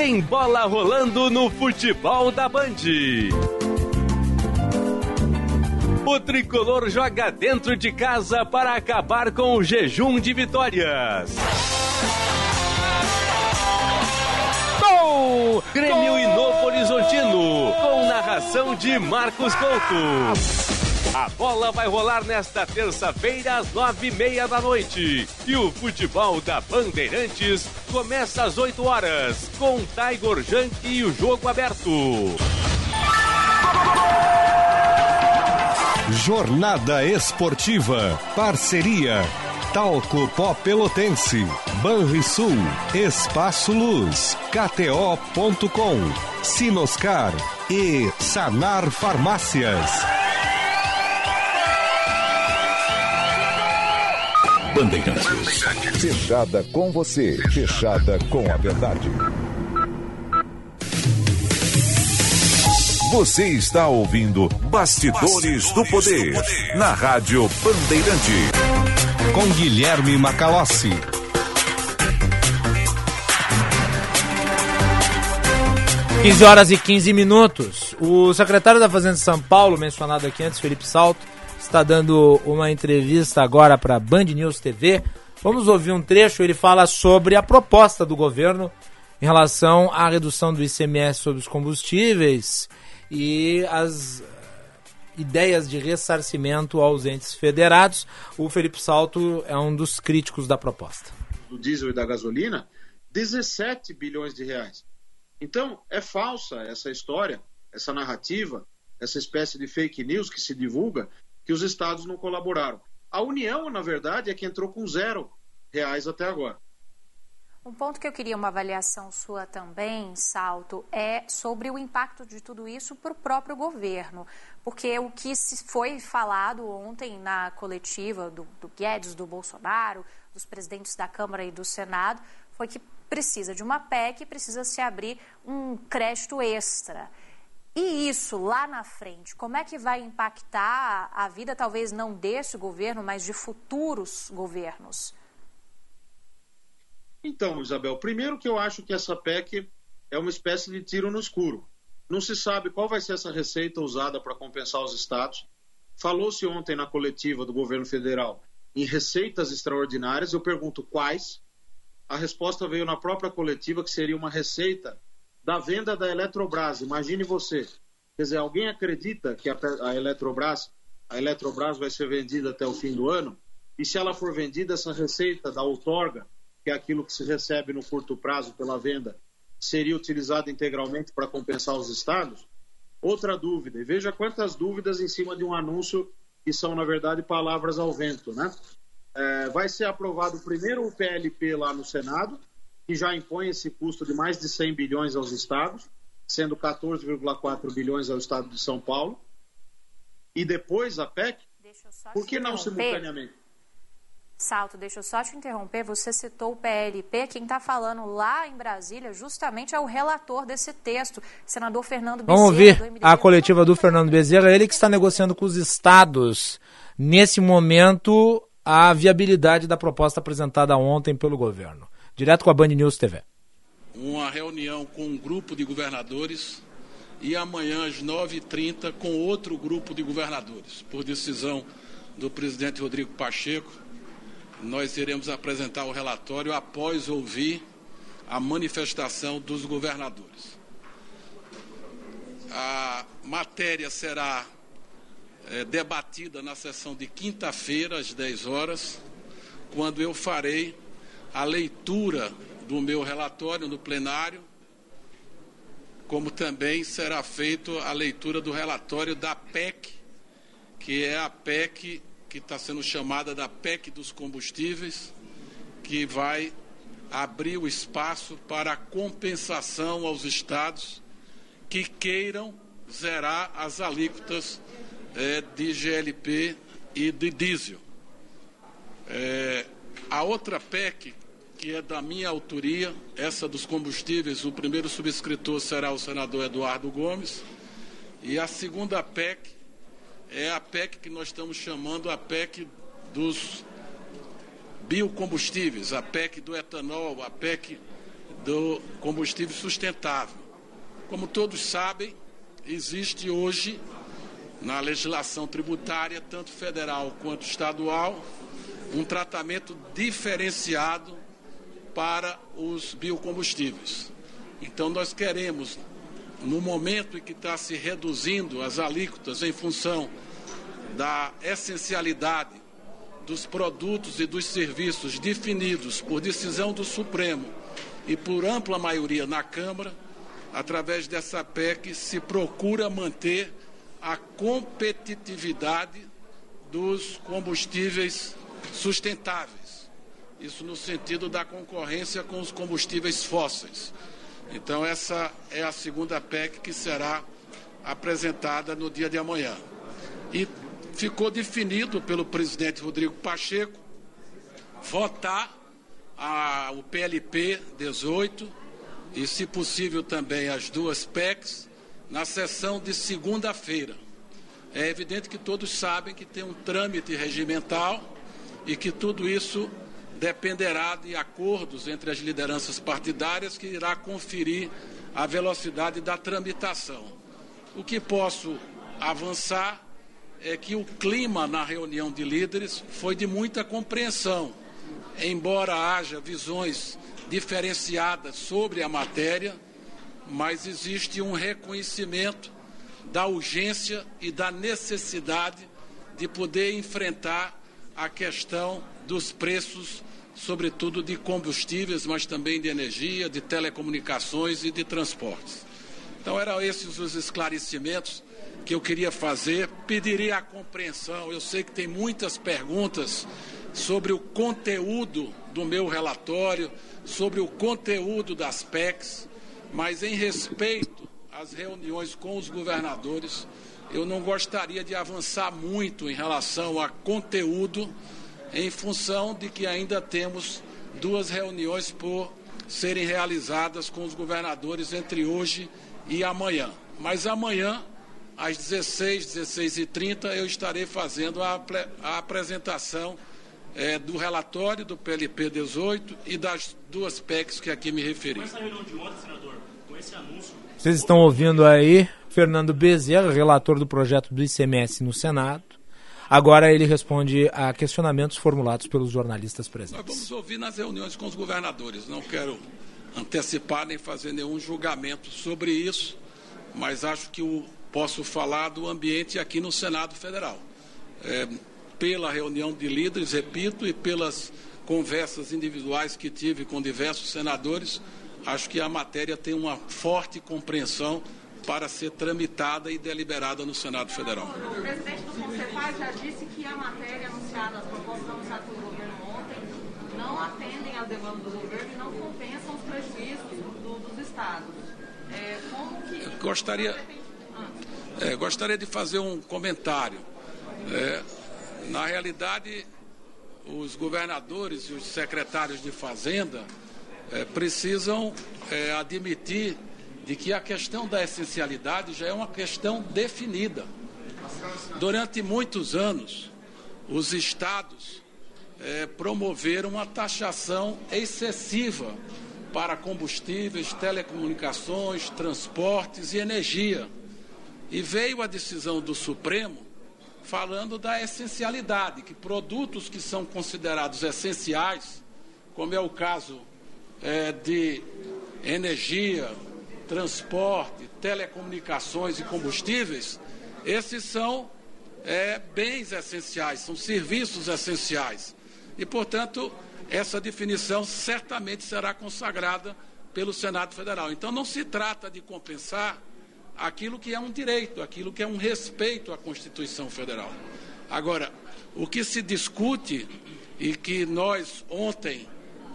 Tem bola rolando no futebol da Band. O tricolor joga dentro de casa para acabar com o jejum de vitórias. Gol! Grêmio e Novo Horizontino, com narração de Marcos Couto. A bola vai rolar nesta terça-feira às nove e meia da noite. E o futebol da Bandeirantes começa às 8 horas, com Tiger Junk e o jogo aberto. Jornada Esportiva. Parceria. Talco Pó Pelotense. Banrisul. Espaço Luz. KTO.com. Sinoscar. E Sanar Farmácias. Bandeirantes. Fechada com você, fechada com a verdade. Você está ouvindo Bastidores, do, Poder, na Rádio Bandeirante. Com Guilherme Macalossi. Quinze horas e 15 minutos. O secretário da Fazenda de São Paulo, mencionado aqui antes, Felipe Salto, está dando uma entrevista agora para a Band News TV. Vamos ouvir um trecho. Ele fala sobre a proposta do governo em relação à redução do ICMS sobre os combustíveis e as ideias de ressarcimento aos entes federados. O Felipe Salto é um dos críticos da proposta. Do diesel e da gasolina, 17 bilhões de reais. Então, é falsa essa história, essa narrativa, essa espécie de fake news que se divulga que os estados não colaboraram. A União, na verdade, é que entrou com zero reais até agora. Um ponto que eu queria uma avaliação sua também, Salto, é sobre o impacto de tudo isso para o próprio governo. Porque o que foi falado ontem na coletiva do, do Guedes, do Bolsonaro, dos presidentes da Câmara e do Senado, foi que precisa de uma PEC, precisa se abrir um crédito extra. E isso lá na frente, como é que vai impactar a vida, talvez não desse governo, mas de futuros governos? Então, Isabel, primeiro que eu acho que essa PEC é uma espécie de tiro no escuro. Não se sabe qual vai ser essa receita usada para compensar os estados. Falou-se ontem na coletiva do governo federal em receitas extraordinárias. Eu pergunto quais. A resposta veio na própria coletiva que seria uma receita da venda da Eletrobras. Imagine você. Quer dizer, alguém acredita que a, a Eletrobras, a Eletrobras vai ser vendida até o fim do ano? E se ela for vendida, essa receita da outorga, que é aquilo que se recebe no curto prazo pela venda, seria utilizada integralmente para compensar os estados? Outra dúvida, e veja quantas dúvidas em cima de um anúncio que são, na verdade, palavras ao vento, né? É, vai ser aprovado primeiro o PLP lá no Senado, que já impõe esse custo de mais de 100 bilhões aos estados, sendo 14,4 bilhões ao estado de São Paulo. E depois a PEC, por que não simultaneamente? Salto, deixa eu só te interromper. Você citou o PLP. Quem está falando lá em Brasília justamente é o relator desse texto, senador Fernando Bezerra. Vamos ouvir a coletiva do Fernando Bezerra, ele que está negociando com os estados, nesse momento, a viabilidade da proposta apresentada ontem pelo governo. Direto com a Band News TV. Uma reunião com um grupo de governadores e amanhã às 9h30 com outro grupo de governadores. Por decisão do presidente Rodrigo Pacheco, nós iremos apresentar o relatório após ouvir a manifestação dos governadores. A matéria será é, debatida na sessão de quinta-feira, às 10 horas, quando eu farei a leitura do meu relatório no plenário, como também será feita a leitura do relatório da PEC, que é a PEC que está sendo chamada da PEC dos combustíveis, que vai abrir o espaço para compensação aos estados que queiram zerar as alíquotas é, de GLP e de diesel. É, a outra PEC que é da minha autoria, essa dos combustíveis, o primeiro subscritor será o senador Eduardo Gomes. E a segunda PEC é a PEC que nós estamos chamando a PEC dos biocombustíveis, a PEC do etanol, a PEC do combustível sustentável. Como todos sabem, existe hoje na legislação tributária, tanto federal quanto estadual, um tratamento diferenciado para os biocombustíveis. Então, nós queremos, no momento em que está se reduzindo as alíquotas em função da essencialidade dos produtos e dos serviços definidos por decisão do Supremo e por ampla maioria na Câmara, através dessa PEC, se procura manter a competitividade dos combustíveis sustentáveis isso no sentido da concorrência com os combustíveis fósseis. Então, essa é a segunda PEC que será apresentada no dia de amanhã. E ficou definido pelo presidente Rodrigo Pacheco votar a, o PLP 18 e, se possível, também as duas PECs na sessão de segunda-feira. É evidente que todos sabem que tem um trâmite regimental e que tudo isso dependerá de acordos entre as lideranças partidárias que irá conferir a velocidade da tramitação. O que posso avançar é que o clima na reunião de líderes foi de muita compreensão, embora haja visões diferenciadas sobre a matéria, mas existe um reconhecimento da urgência e da necessidade de poder enfrentar a questão dos preços, sobretudo de combustíveis, mas também de energia, de telecomunicações e de transportes. Então, eram esses os esclarecimentos que eu queria fazer. Pediria a compreensão. Eu sei que tem muitas perguntas sobre o conteúdo do meu relatório, sobre o conteúdo das PECs, mas em respeito às reuniões com os governadores, eu não gostaria de avançar muito em relação a conteúdo, em função de que ainda temos duas reuniões por serem realizadas com os governadores entre hoje e amanhã. Mas amanhã, às 16, 16h30, eu estarei fazendo a, a apresentação é, do relatório do PLP 18 e das duas PECs que aqui me referi. Com essa reunião de ontem, senador, com esse anúncio. Vocês estão ouvindo aí Fernando Bezerra, relator do projeto do ICMS no Senado. Agora ele responde a questionamentos formulados pelos jornalistas presentes. Nós vamos ouvir nas reuniões com os governadores. Não quero antecipar nem fazer nenhum julgamento sobre isso, mas acho que posso falar do ambiente aqui no Senado Federal. É, pela reunião de líderes, repito, e pelas conversas individuais que tive com diversos senadores, acho que a matéria tem uma forte compreensão para ser tramitada e deliberada no Senado Federal. O presidente do Concepaz já disse que a matéria anunciada, as propostas anunciadas pelo governo ontem, não atendem às demandas do governo e não compensam os prejuízos do, dos estados. É, como que... Gostaria, é, gostaria de fazer um comentário. É, na realidade, os governadores e os secretários de Fazenda é, precisam é, admitir de que a questão da essencialidade já é uma questão definida. Durante muitos anos, os estados é, promoveram uma taxação excessiva para combustíveis, telecomunicações, transportes e energia. E veio a decisão do Supremo falando da essencialidade, que produtos que são considerados essenciais, como é o caso é, de energia, transporte, telecomunicações e combustíveis, esses são é, bens essenciais, são serviços essenciais. E, portanto, essa definição certamente será consagrada pelo Senado Federal. Então, não se trata de compensar aquilo que é um direito, aquilo que é um respeito à Constituição Federal. Agora, o que se discute e que nós ontem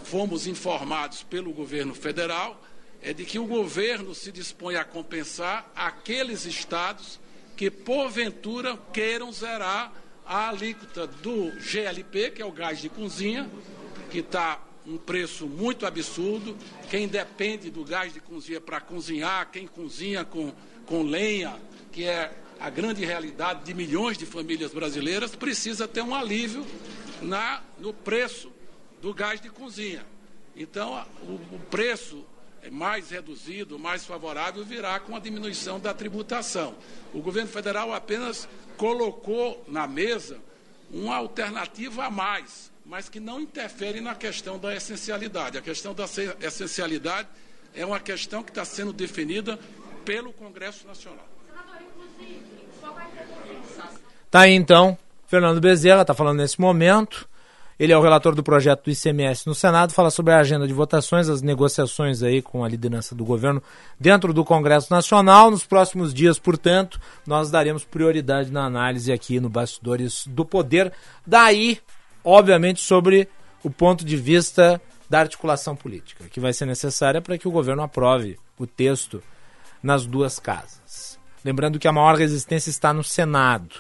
fomos informados pelo governo federal é de que o governo se dispõe a compensar aqueles estados que porventura queiram zerar a alíquota do GLP, que é o gás de cozinha, que está um preço muito absurdo. Quem depende do gás de cozinha para cozinhar, quem cozinha com com lenha, que é a grande realidade de milhões de famílias brasileiras, precisa ter um alívio na, no preço do gás de cozinha. Então, o, o preço mais reduzido, mais favorável, virá com a diminuição da tributação. O governo federal apenas colocou na mesa uma alternativa a mais, mas que não interfere na questão da essencialidade. A questão da essencialidade é uma questão que está sendo definida pelo Congresso Nacional. Tá aí então, Fernando Bezerra está falando nesse momento. Ele é o relator do projeto do ICMS no Senado, fala sobre a agenda de votações, as negociações aí com a liderança do governo dentro do Congresso Nacional. Nos próximos dias, portanto, nós daremos prioridade na análise aqui no Bastidores do Poder. Daí, obviamente, sobre o ponto de vista da articulação política, que vai ser necessária para que o governo aprove o texto nas duas casas. Lembrando que a maior resistência está no Senado.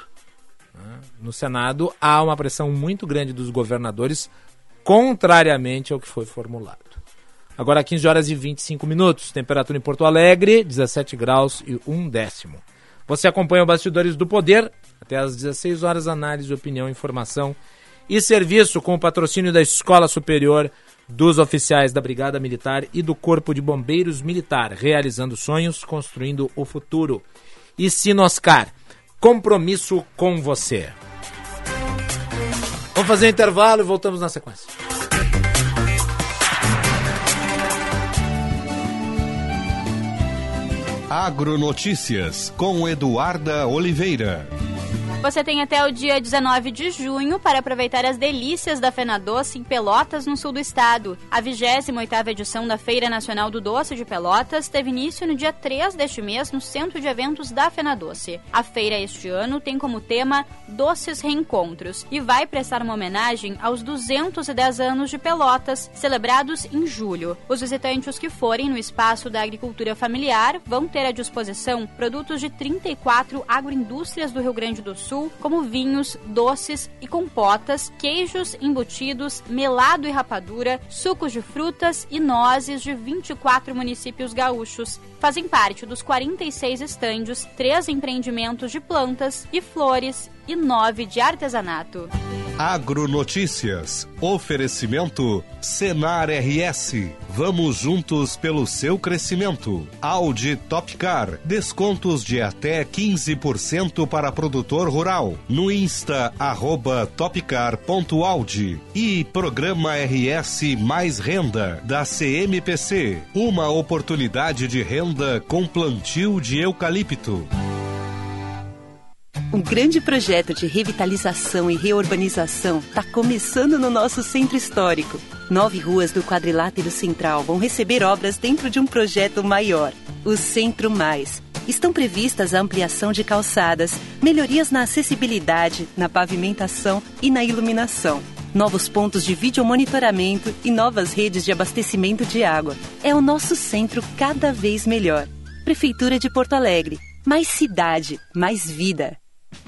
Né? No Senado há uma pressão muito grande dos governadores contrariamente ao que foi formulado. Agora 15 horas e 25 minutos, temperatura em Porto Alegre, 17 graus e 1 décimo. Você acompanha o Bastidores do Poder, até às 16 horas, análise, opinião, informação e serviço com o patrocínio da Escola Superior dos oficiais da Brigada Militar e do Corpo de Bombeiros Militar, realizando sonhos, construindo o futuro. E Sinoscar, compromisso com você. Vamos fazer um intervalo e voltamos na sequência. Agronotícias com Eduarda Oliveira. Você tem até o dia 19 de junho para aproveitar as delícias da Fena Doce em Pelotas, no sul do estado. A 28ª edição da Feira Nacional do Doce de Pelotas teve início no dia 3 deste mês no Centro de Eventos da Fena Doce. A feira este ano tem como tema Doces Reencontros e vai prestar uma homenagem aos 210 anos de Pelotas, celebrados em julho. Os visitantes que forem no espaço da agricultura familiar vão ter à disposição produtos de 34 agroindústrias do Rio Grande do Sul Sul, como vinhos, doces e compotas, queijos embutidos, melado e rapadura, sucos de frutas e nozes de 24 municípios gaúchos. Fazem parte dos 46 estandes, três empreendimentos de plantas e flores e nove de artesanato. Agronotícias. Oferecimento Senar RS. Vamos juntos pelo seu crescimento. Audi Topcar. Descontos de até 15% para produtor rural. No Insta, arroba topcar.audi. E Programa RS Mais Renda, da CMPC. Uma oportunidade de renda com plantio de eucalipto. Um grande projeto de revitalização e reurbanização está começando no nosso centro histórico. Nove ruas do quadrilátero central vão receber obras dentro de um projeto maior, o Centro Mais. Estão previstas a ampliação de calçadas, melhorias na acessibilidade, na pavimentação e na iluminação. Novos pontos de videomonitoramento e novas redes de abastecimento de água. É o nosso centro cada vez melhor. Prefeitura de Porto Alegre. Mais cidade, mais vida.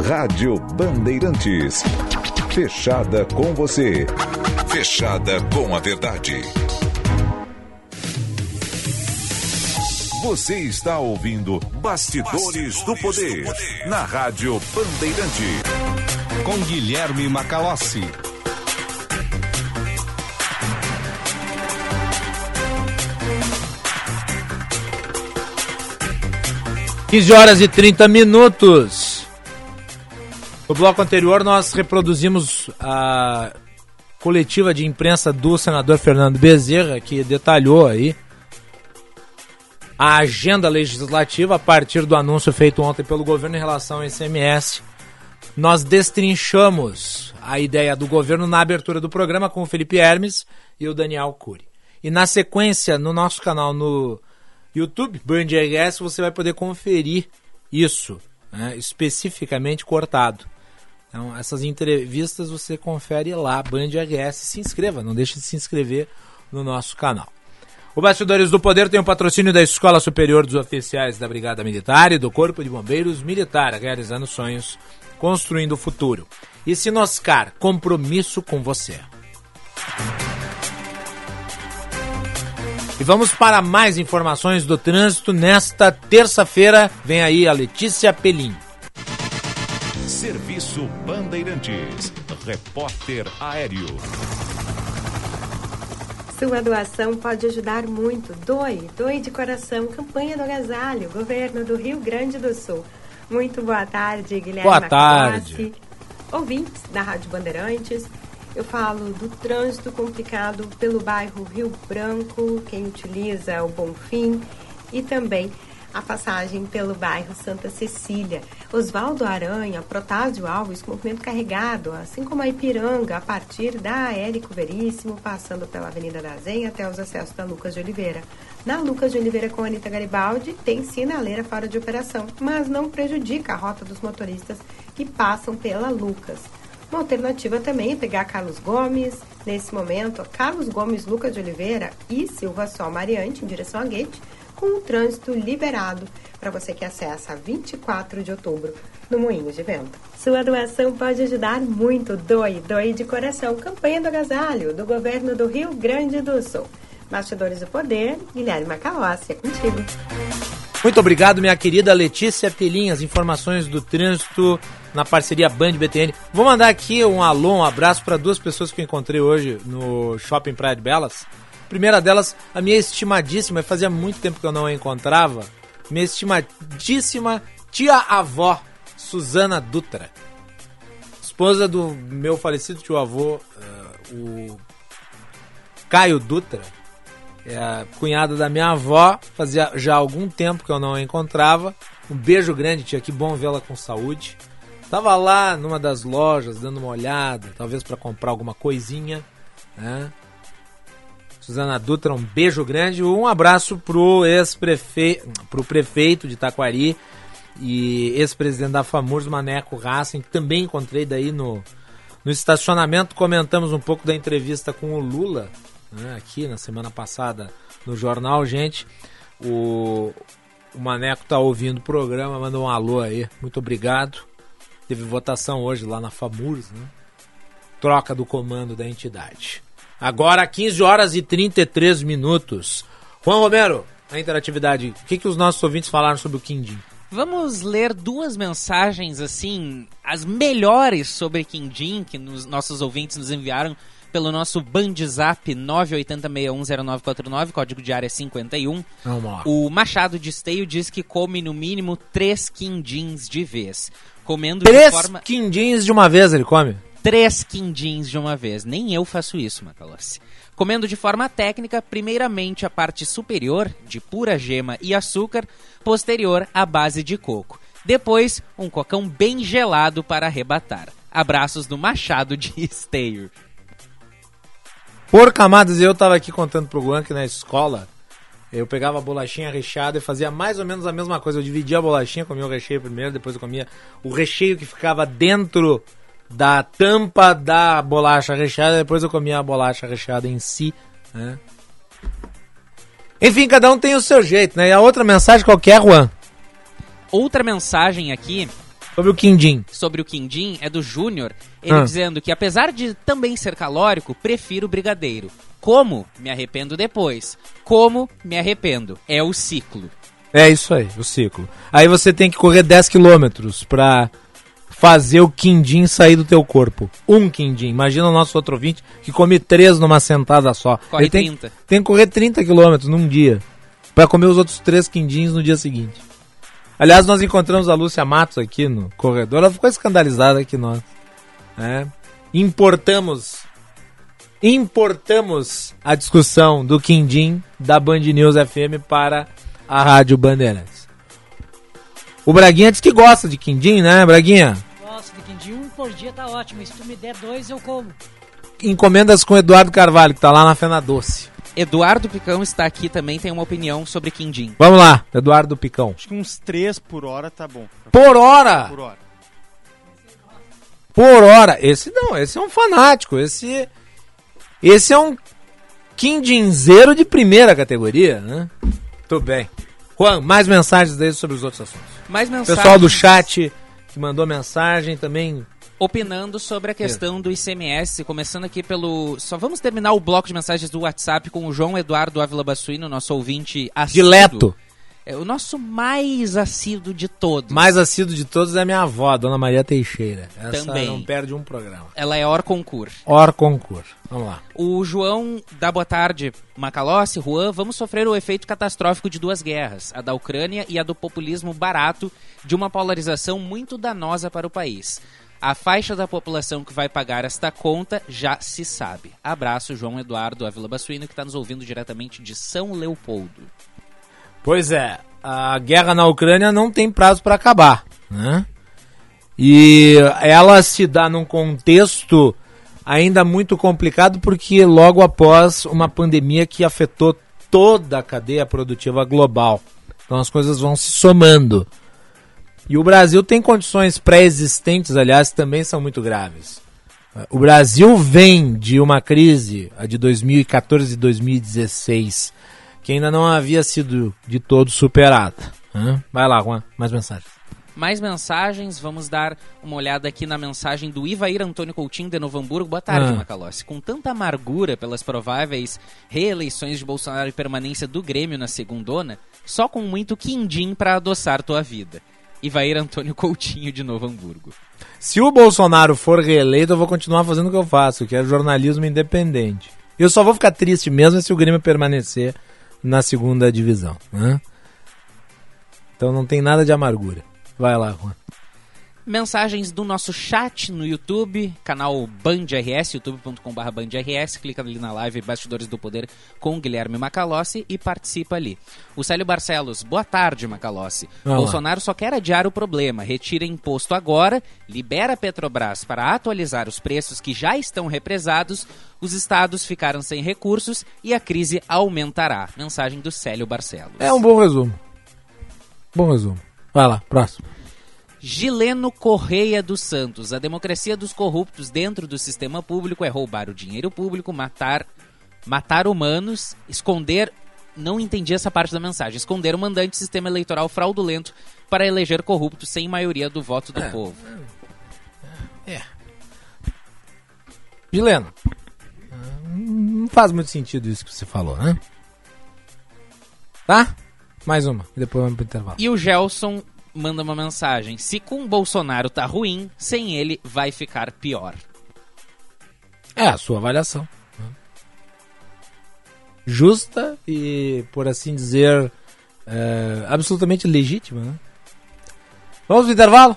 Rádio Bandeirantes. Fechada com você. Fechada com a verdade. Você está ouvindo Bastidores, Bastidores do, poder, do Poder na Rádio Bandeirante. Com Guilherme Macalossi. 15 horas e 30 minutos. No bloco anterior, nós reproduzimos a coletiva de imprensa do senador Fernando Bezerra, que detalhou aí a agenda legislativa a partir do anúncio feito ontem pelo governo em relação ao ICMS. Nós destrinchamos a ideia do governo na abertura do programa com o Felipe Hermes e o Daniel Cury. E na sequência, no nosso canal no YouTube, Band RS, você vai poder conferir isso, né, especificamente cortado. Então, essas entrevistas você confere lá, Band RS. Se inscreva, não deixe de se inscrever no nosso canal. O Bastidores do Poder tem o patrocínio da Escola Superior dos Oficiais da Brigada Militar e do Corpo de Bombeiros Militar, realizando sonhos, construindo o futuro. E Sinoscar, compromisso com você. E vamos para mais informações do trânsito nesta terça-feira. Vem aí a Letícia Pelim. Serviço Bandeirantes. Repórter Aéreo. Sua doação pode ajudar muito. Doe, doe de coração. Campanha do Agasalho, Governo do Rio Grande do Sul. Muito boa tarde, Guilherme. Boa tarde. Ouvintes da Rádio Bandeirantes. Eu falo do trânsito complicado pelo bairro Rio Branco, quem utiliza o Bonfim e também a passagem pelo bairro Santa Cecília. Oswaldo Aranha, Protásio Alves, com movimento carregado, assim como a Ipiranga, a partir da Érico Veríssimo, passando pela Avenida da Zenha até os acessos da Lucas de Oliveira. Na Lucas de Oliveira com Anitta Garibaldi, tem sinaleira fora de operação, mas não prejudica a rota dos motoristas que passam pela Lucas. Uma alternativa também é pegar Carlos Gomes, nesse momento, Carlos Gomes, Lucas de Oliveira e Silva Sol Mariante, em direção a Gate, com o trânsito liberado para você que acessa 24 de outubro no Moinho de Vento. Sua doação pode ajudar muito. Doe, doe de coração. Campanha do agasalho do governo do Rio Grande do Sul. Bastidores do Poder, Guilherme Macalossi, é contigo. Muito obrigado, minha querida Letícia Pelim. As informações do trânsito na parceria Band BTN. Vou mandar aqui um alô, um abraço para duas pessoas que eu encontrei hoje no Shopping Praia de Belas. Primeira delas, a minha estimadíssima, fazia muito tempo que eu não a encontrava, minha estimadíssima tia-avó, Suzana Dutra. Esposa do meu falecido tio-avô, uh, o Caio Dutra é a cunhada da minha avó, fazia já algum tempo que eu não a encontrava. Um beijo grande, tia, que bom vê-la com saúde. Tava lá numa das lojas dando uma olhada, talvez para comprar alguma coisinha, né? Suzana Dutra, um beijo grande, um abraço pro ex-prefeito, pro prefeito de Taquari e ex-presidente da FAMURS, Maneco Racing, que também encontrei daí no, no estacionamento. Comentamos um pouco da entrevista com o Lula, né, aqui na semana passada no jornal, gente. O, o Maneco tá ouvindo o programa, manda um alô aí. Muito obrigado. Teve votação hoje lá na FAMURS, né? Troca do comando da entidade. Agora, 15 horas e 33 minutos. Juan Romero, a interatividade. O que, que os nossos ouvintes falaram sobre o Quindim? Vamos ler duas mensagens, assim, as melhores sobre Quindim, que nos, nossos ouvintes nos enviaram pelo nosso Bandzap 980610949, código de área 51. Vamos lá. O Machado de Esteio diz que come no mínimo três quindins de vez. Comendo Três de forma... quindins de uma vez ele come? Três quindins de uma vez. Nem eu faço isso, Macalossi. Comendo de forma técnica, primeiramente a parte superior, de pura gema e açúcar, posterior a base de coco. Depois, um cocão bem gelado para arrebatar. Abraços do Machado de Esteio. Por camadas, eu tava aqui contando pro Juan que na escola eu pegava a bolachinha recheada e fazia mais ou menos a mesma coisa. Eu dividia a bolachinha, comia o recheio primeiro, depois eu comia o recheio que ficava dentro da tampa da bolacha recheada, depois eu comia a bolacha recheada em si, né? Enfim, cada um tem o seu jeito, né? E a outra mensagem qualquer, Juan? Outra mensagem aqui Sobre o quindim. Sobre o quindim, é do Júnior, ele Ah. dizendo que apesar de também ser calórico, prefiro o brigadeiro. Como? Me arrependo depois. Como? Me arrependo. É o ciclo. É isso aí, o ciclo. Aí você tem que correr 10 quilômetros pra fazer o quindim sair do teu corpo. Um quindim. Imagina o nosso outro ouvinte que come três numa sentada só. Corre Ele tem, 30. tem que correr 30 quilômetros num dia pra comer os outros três quindins no dia seguinte. Aliás, nós encontramos a Lúcia Matos aqui no corredor. Ela ficou escandalizada que nós né, importamos importamos a discussão do quindim da Band News FM para a Rádio Bandeirantes. O Braguinha diz que gosta de quindim, né, Braguinha? Gosto de quindim, um por dia tá ótimo. E se tu me der dois, eu como. Encomendas com o Eduardo Carvalho, que tá lá na Fena Doce. Eduardo Picão está aqui também, tem uma opinião sobre quindim. Vamos lá, Eduardo Picão. Acho que uns 3 por hora tá bom. Por hora? Por hora. Por hora. Esse não, esse é um fanático. Esse, esse é um quindinzeiro de primeira categoria, né? Tudo bem. Juan, mais mensagens aí sobre os outros assuntos. Mais mensagens. Pessoal do chat que mandou mensagem também. Opinando sobre a questão do ICMS, começando aqui pelo. Só vamos terminar o bloco de mensagens do WhatsApp com o João Eduardo Ávila Bassuino, nosso ouvinte assíduo. Dileto. É o nosso mais assíduo de todos. Mais assíduo de todos é a minha avó, Dona Maria Teixeira. Essa Também. não perde um programa. Ela é hor concurso. Or concurso. Vamos lá. O João dá boa tarde, Macalossi, Juan, vamos sofrer o efeito catastrófico de duas guerras, a da Ucrânia e a do populismo barato, de uma polarização muito danosa para o país. A faixa da população que vai pagar esta conta já se sabe. Abraço, João Eduardo Avila Bassuino, que está nos ouvindo diretamente de São Leopoldo. Pois é, a guerra na Ucrânia não tem prazo para acabar, né? E ela se dá num contexto ainda muito complicado porque logo após uma pandemia que afetou toda a cadeia produtiva global. Então as coisas vão se somando. E o Brasil tem condições pré-existentes, aliás, também são muito graves. O Brasil vem de uma crise, a de 2014 e 2016, que ainda não havia sido de todo superada. né? Vai lá, Juan, mais mensagens. Mais mensagens, vamos dar uma olhada aqui na mensagem do Ivair Antônio Coutinho de Novo Hamburgo. Boa tarde, Ah. Macalossi. Com tanta amargura pelas prováveis reeleições de Bolsonaro e permanência do Grêmio na segundona, só com muito quindim para adoçar tua vida. Ivair Antônio Coutinho de Novo Hamburgo. Se o Bolsonaro for reeleito, eu vou continuar fazendo o que eu faço, que é jornalismo independente. Eu só vou ficar triste mesmo se o Grêmio permanecer na segunda divisão. né? Então não tem nada de amargura. Vai lá, Juan. Mensagens do nosso chat no YouTube, canal Band RS, youtube.com.br Band RS. Clica ali na live Bastidores do Poder com Guilherme Macalossi e participa ali. O Célio Barcelos, boa tarde, Macalossi. Vai lá. Bolsonaro só quer adiar o problema, retira imposto agora, libera a Petrobras para atualizar os preços que já estão represados, os estados ficaram sem recursos e a crise aumentará. Mensagem do Célio Barcelos. É um bom resumo. Bom resumo. Vai lá, próximo. Gileno Correia dos Santos. A democracia dos corruptos dentro do sistema público é roubar o dinheiro público, matar, matar humanos, esconder. Não entendi essa parte da mensagem. Esconder o mandante sistema eleitoral fraudulento para eleger corruptos sem maioria do voto do povo. Gileno, não faz muito sentido isso que você falou, né? Tá? Mais uma, e depois vamos pro intervalo. E o Gelson manda uma mensagem: se com Bolsonaro tá ruim, sem ele vai ficar pior. É a sua avaliação. né? Justa e, por assim dizer, é, absolutamente legítima. Né? Vamos pro intervalo?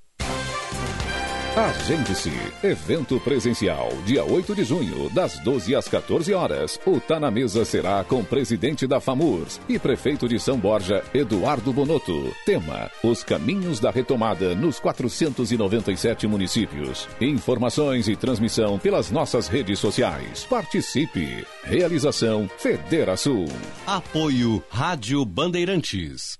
Agende-se. Evento presencial, dia 8 de junho, das 12 às 14 horas. O Tá na Mesa será com presidente da FAMURS e prefeito de São Borja, Eduardo Bonotto. Tema: Os caminhos da retomada nos 497 municípios. Informações e transmissão pelas nossas redes sociais. Participe. Realização Federação. Apoio Rádio Bandeirantes.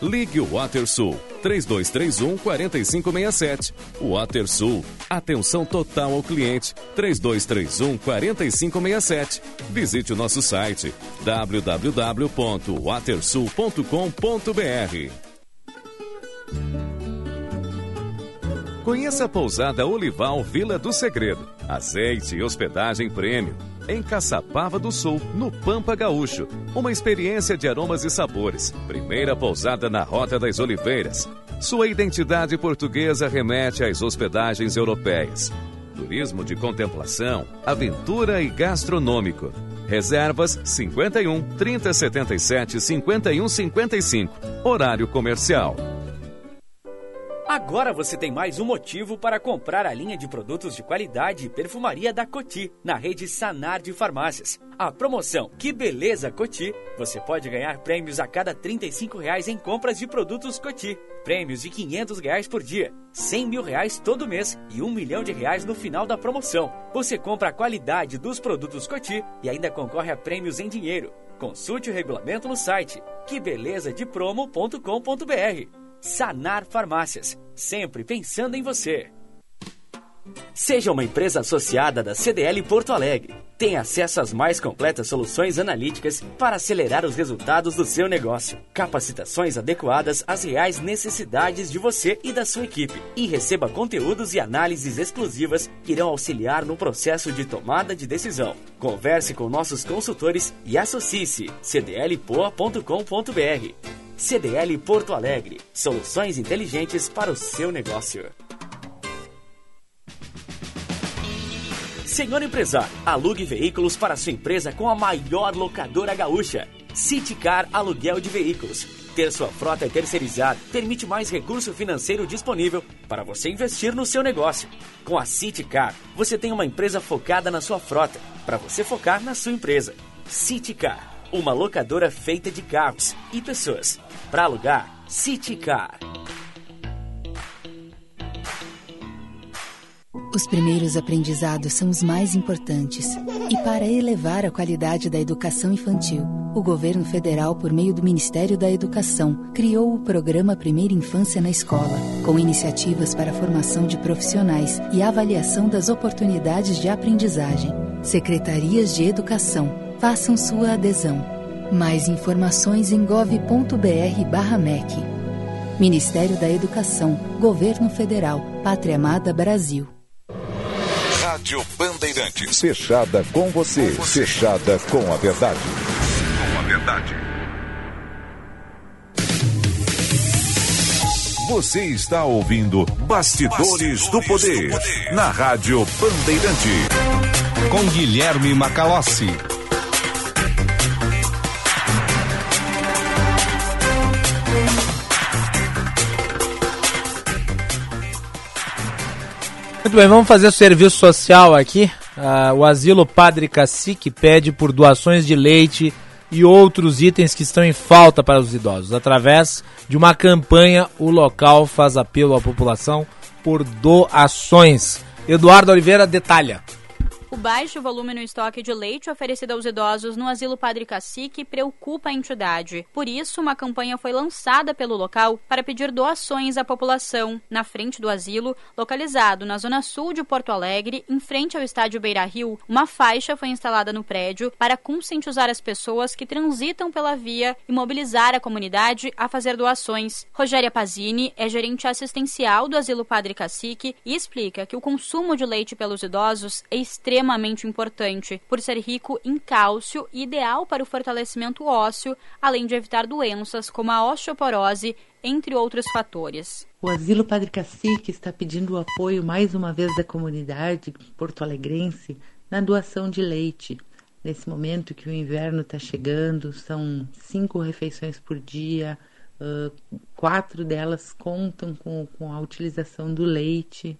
Ligue o WaterSul 3231 4567. WaterSul, atenção total ao cliente 3231 4567. Visite o nosso site www.watersul.com.br. Conheça a pousada Olival Vila do Segredo. Azeite e hospedagem prêmio. Em Caçapava do Sul, no Pampa Gaúcho. Uma experiência de aromas e sabores. Primeira pousada na Rota das Oliveiras. Sua identidade portuguesa remete às hospedagens europeias. Turismo de contemplação, aventura e gastronômico. Reservas 51 3077 51 55. Horário comercial. Agora você tem mais um motivo para comprar a linha de produtos de qualidade e perfumaria da Coti, na rede Sanar de Farmácias. A promoção Que Beleza Coti, você pode ganhar prêmios a cada 35 reais em compras de produtos Coti. Prêmios de 500 reais por dia, 100 mil reais todo mês e um milhão de reais no final da promoção. Você compra a qualidade dos produtos Coti e ainda concorre a prêmios em dinheiro. Consulte o regulamento no site quebelezadepromo.com.br. Sanar Farmácias, sempre pensando em você. Seja uma empresa associada da CDL Porto Alegre. Tenha acesso às mais completas soluções analíticas para acelerar os resultados do seu negócio. Capacitações adequadas às reais necessidades de você e da sua equipe. E receba conteúdos e análises exclusivas que irão auxiliar no processo de tomada de decisão. Converse com nossos consultores e associe-se cdlpoa.com.br. CDL Porto Alegre. Soluções inteligentes para o seu negócio. Senhor empresário, alugue veículos para sua empresa com a maior locadora gaúcha. Citicar Aluguel de Veículos. Ter sua frota terceirizada permite mais recurso financeiro disponível para você investir no seu negócio. Com a Citicar, você tem uma empresa focada na sua frota, para você focar na sua empresa. Citicar, uma locadora feita de carros e pessoas. Para alugar, Citicar. Os primeiros aprendizados são os mais importantes. E para elevar a qualidade da educação infantil, o governo federal, por meio do Ministério da Educação, criou o programa Primeira Infância na Escola, com iniciativas para a formação de profissionais e avaliação das oportunidades de aprendizagem. Secretarias de Educação, façam sua adesão. Mais informações em gov.br/mec. Ministério da Educação, Governo Federal, Pátria Amada Brasil. Rádio Bandeirantes. Fechada com você. Fechada com a verdade. Com a verdade. Você está ouvindo Bastidores, Bastidores do, poder, do Poder na Rádio Bandeirante. Com Guilherme Macalossi. Muito bem, vamos fazer serviço social aqui. Uh, o Asilo Padre Cacique pede por doações de leite e outros itens que estão em falta para os idosos. Através de uma campanha, o local faz apelo à população por doações. Eduardo Oliveira detalha. O baixo volume no estoque de leite oferecido aos idosos no Asilo Padre Cacique preocupa a entidade. Por isso, uma campanha foi lançada pelo local para pedir doações à população. Na frente do asilo, localizado na zona sul de Porto Alegre, em frente ao estádio Beira Rio, uma faixa foi instalada no prédio para conscientizar as pessoas que transitam pela via e mobilizar a comunidade a fazer doações. Rogéria Pazini é gerente assistencial do Asilo Padre Cacique e explica que o consumo de leite pelos idosos é extremamente extremamente importante, por ser rico em cálcio e ideal para o fortalecimento ósseo, além de evitar doenças como a osteoporose, entre outros fatores. O Asilo Padre Cacique está pedindo o apoio mais uma vez da comunidade porto-alegrense na doação de leite. Nesse momento que o inverno está chegando, são cinco refeições por dia, quatro delas contam com a utilização do leite.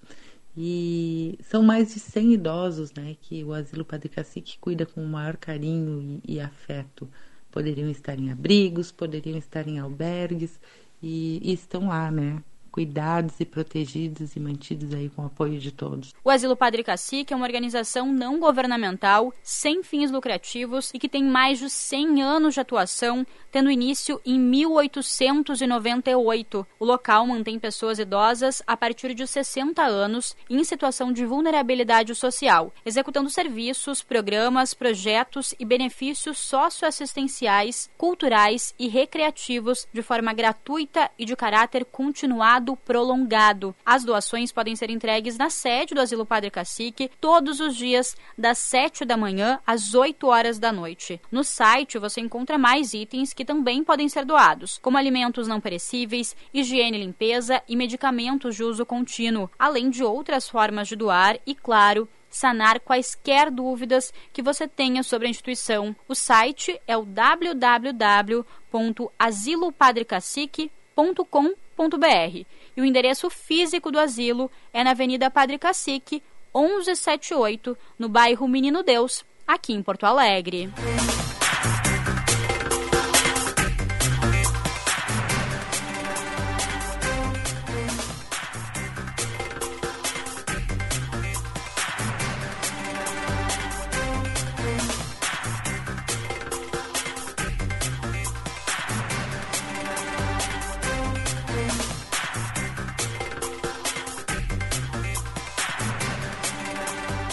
E são mais de 100 idosos né, que o Asilo Padre Cacique cuida com o maior carinho e, e afeto. Poderiam estar em abrigos, poderiam estar em albergues e, e estão lá, né? Cuidados e protegidos e mantidos aí com o apoio de todos. O Asilo Padre Cacique é uma organização não governamental, sem fins lucrativos e que tem mais de 100 anos de atuação, tendo início em 1898. O local mantém pessoas idosas a partir de 60 anos em situação de vulnerabilidade social, executando serviços, programas, projetos e benefícios socioassistenciais, culturais e recreativos de forma gratuita e de caráter continuado prolongado. As doações podem ser entregues na sede do Asilo Padre Cacique todos os dias, das 7 da manhã às 8 horas da noite. No site você encontra mais itens que também podem ser doados, como alimentos não perecíveis, higiene e limpeza e medicamentos de uso contínuo, além de outras formas de doar e, claro, sanar quaisquer dúvidas que você tenha sobre a instituição. O site é o www.asilopadrecacique.com.br e o endereço físico do asilo é na Avenida Padre Cacique, 1178, no bairro Menino Deus, aqui em Porto Alegre.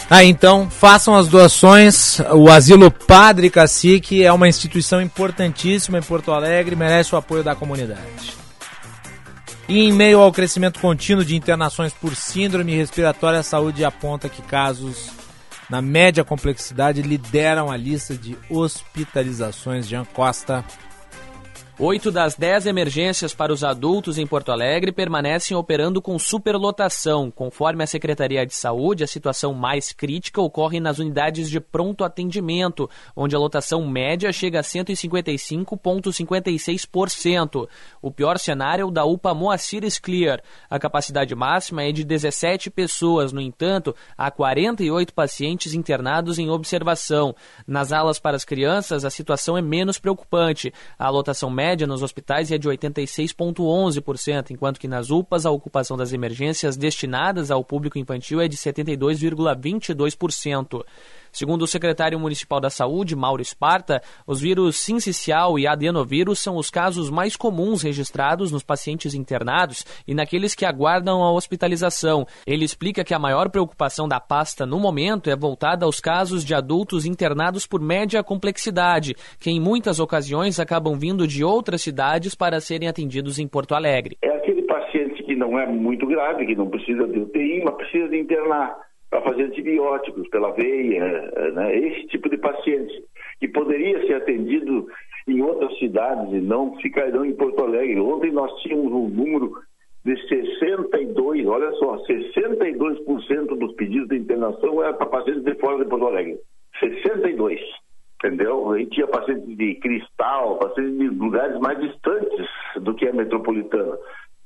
Ah, então façam as doações. O Asilo Padre Cacique é uma instituição importantíssima em Porto Alegre, merece o apoio da comunidade. E em meio ao crescimento contínuo de internações por síndrome respiratória, a saúde aponta que casos na média complexidade lideram a lista de hospitalizações. Jean Costa. Oito das dez emergências para os adultos em Porto Alegre permanecem operando com superlotação. Conforme a Secretaria de Saúde, a situação mais crítica ocorre nas unidades de pronto atendimento, onde a lotação média chega a 155,56%. O pior cenário é o da UPA Moacir Clear. A capacidade máxima é de 17 pessoas, no entanto, há 48 pacientes internados em observação. Nas alas para as crianças, a situação é menos preocupante. A lotação média média nos hospitais é de 86,11%, enquanto que nas UPAs a ocupação das emergências destinadas ao público infantil é de 72,22%. Segundo o secretário municipal da Saúde, Mauro Esparta, os vírus sincicial e adenovírus são os casos mais comuns registrados nos pacientes internados e naqueles que aguardam a hospitalização. Ele explica que a maior preocupação da pasta no momento é voltada aos casos de adultos internados por média complexidade, que em muitas ocasiões acabam vindo de outras cidades para serem atendidos em Porto Alegre. É aquele paciente que não é muito grave, que não precisa de UTI, mas precisa de internar para fazer antibióticos pela veia, né? esse tipo de paciente, que poderia ser atendido em outras cidades e não ficarão em Porto Alegre. Ontem nós tínhamos um número de 62, olha só, 62% dos pedidos de internação eram para pacientes de fora de Porto Alegre. 62, entendeu? A gente tinha pacientes de cristal, pacientes de lugares mais distantes do que a metropolitana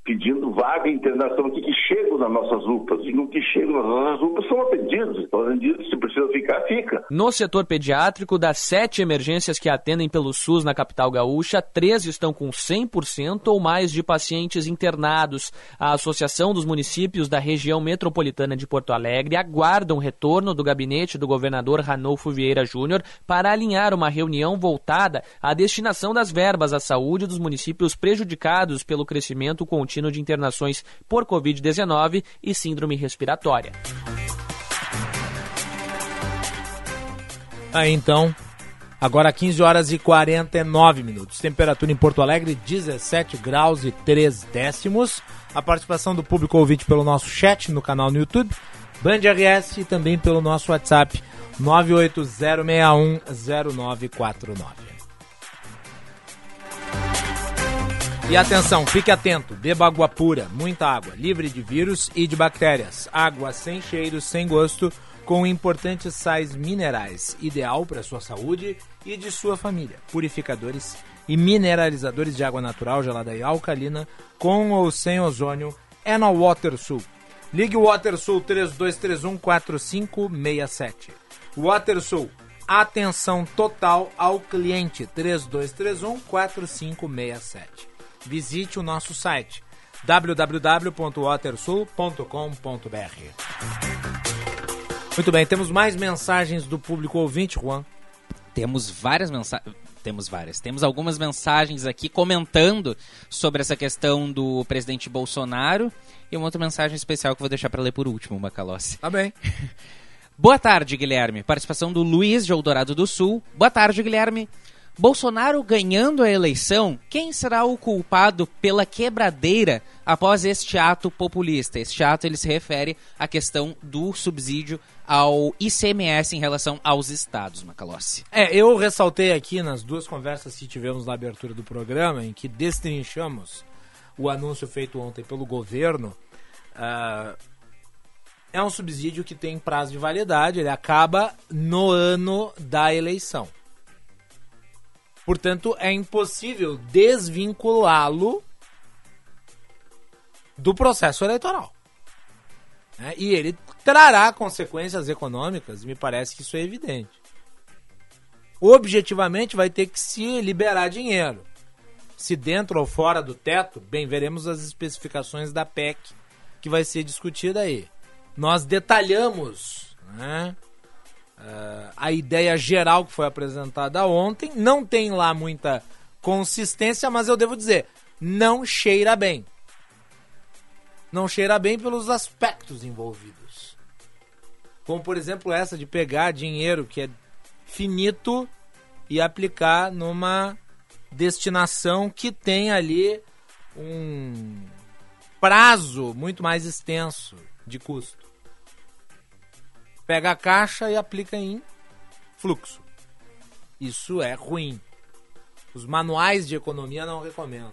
pedindo vaga e internação aqui que chegam nas nossas UPAs. E no que chegam nas nossas UPAs são atendidos. Estão atendidos, se precisa ficar, fica. No setor pediátrico, das sete emergências que atendem pelo SUS na capital gaúcha, três estão com 100% ou mais de pacientes internados. A Associação dos Municípios da Região Metropolitana de Porto Alegre aguarda o retorno do gabinete do governador Ranolfo Vieira Júnior para alinhar uma reunião voltada à destinação das verbas à saúde dos municípios prejudicados pelo crescimento contínuo contínuo de internações por Covid-19 e síndrome respiratória. Aí então, agora 15 horas e 49 minutos. Temperatura em Porto Alegre 17 graus e 3 décimos. A participação do público ouvinte pelo nosso chat no canal no YouTube, Band RS e também pelo nosso WhatsApp 980610949. E atenção, fique atento, beba água pura, muita água, livre de vírus e de bactérias. Água sem cheiro, sem gosto, com importantes sais minerais, ideal para sua saúde e de sua família. Purificadores e mineralizadores de água natural, gelada e alcalina, com ou sem ozônio, é na WaterSul. Ligue o WaterSul 3231 4567. WaterSul, atenção total ao cliente 3231 4567. Visite o nosso site www.watersul.com.br. Muito bem, temos mais mensagens do público ouvinte, Juan. Temos várias mensagens. Temos várias. Temos algumas mensagens aqui comentando sobre essa questão do presidente Bolsonaro e uma outra mensagem especial que eu vou deixar para ler por último, Macalossi. Tá bem. Boa tarde, Guilherme. Participação do Luiz de Eldorado do Sul. Boa tarde, Guilherme. Bolsonaro ganhando a eleição, quem será o culpado pela quebradeira após este ato populista? Este ato ele se refere à questão do subsídio ao ICMS em relação aos estados, Macalossi. É, eu ressaltei aqui nas duas conversas que tivemos na abertura do programa, em que destrinchamos o anúncio feito ontem pelo governo. Uh, é um subsídio que tem prazo de validade, ele acaba no ano da eleição. Portanto, é impossível desvinculá-lo do processo eleitoral. Né? E ele trará consequências econômicas, me parece que isso é evidente. Objetivamente, vai ter que se liberar dinheiro. Se dentro ou fora do teto, bem, veremos as especificações da PEC que vai ser discutida aí. Nós detalhamos né, uh, a ideia geral que foi apresentada ontem. Não tem lá muita consistência, mas eu devo dizer, não cheira bem. Não cheira bem pelos aspectos envolvidos. Como, por exemplo, essa de pegar dinheiro que é finito e aplicar numa destinação que tem ali um prazo muito mais extenso de custo pega a caixa e aplica em fluxo. Isso é ruim. Os manuais de economia não recomendam.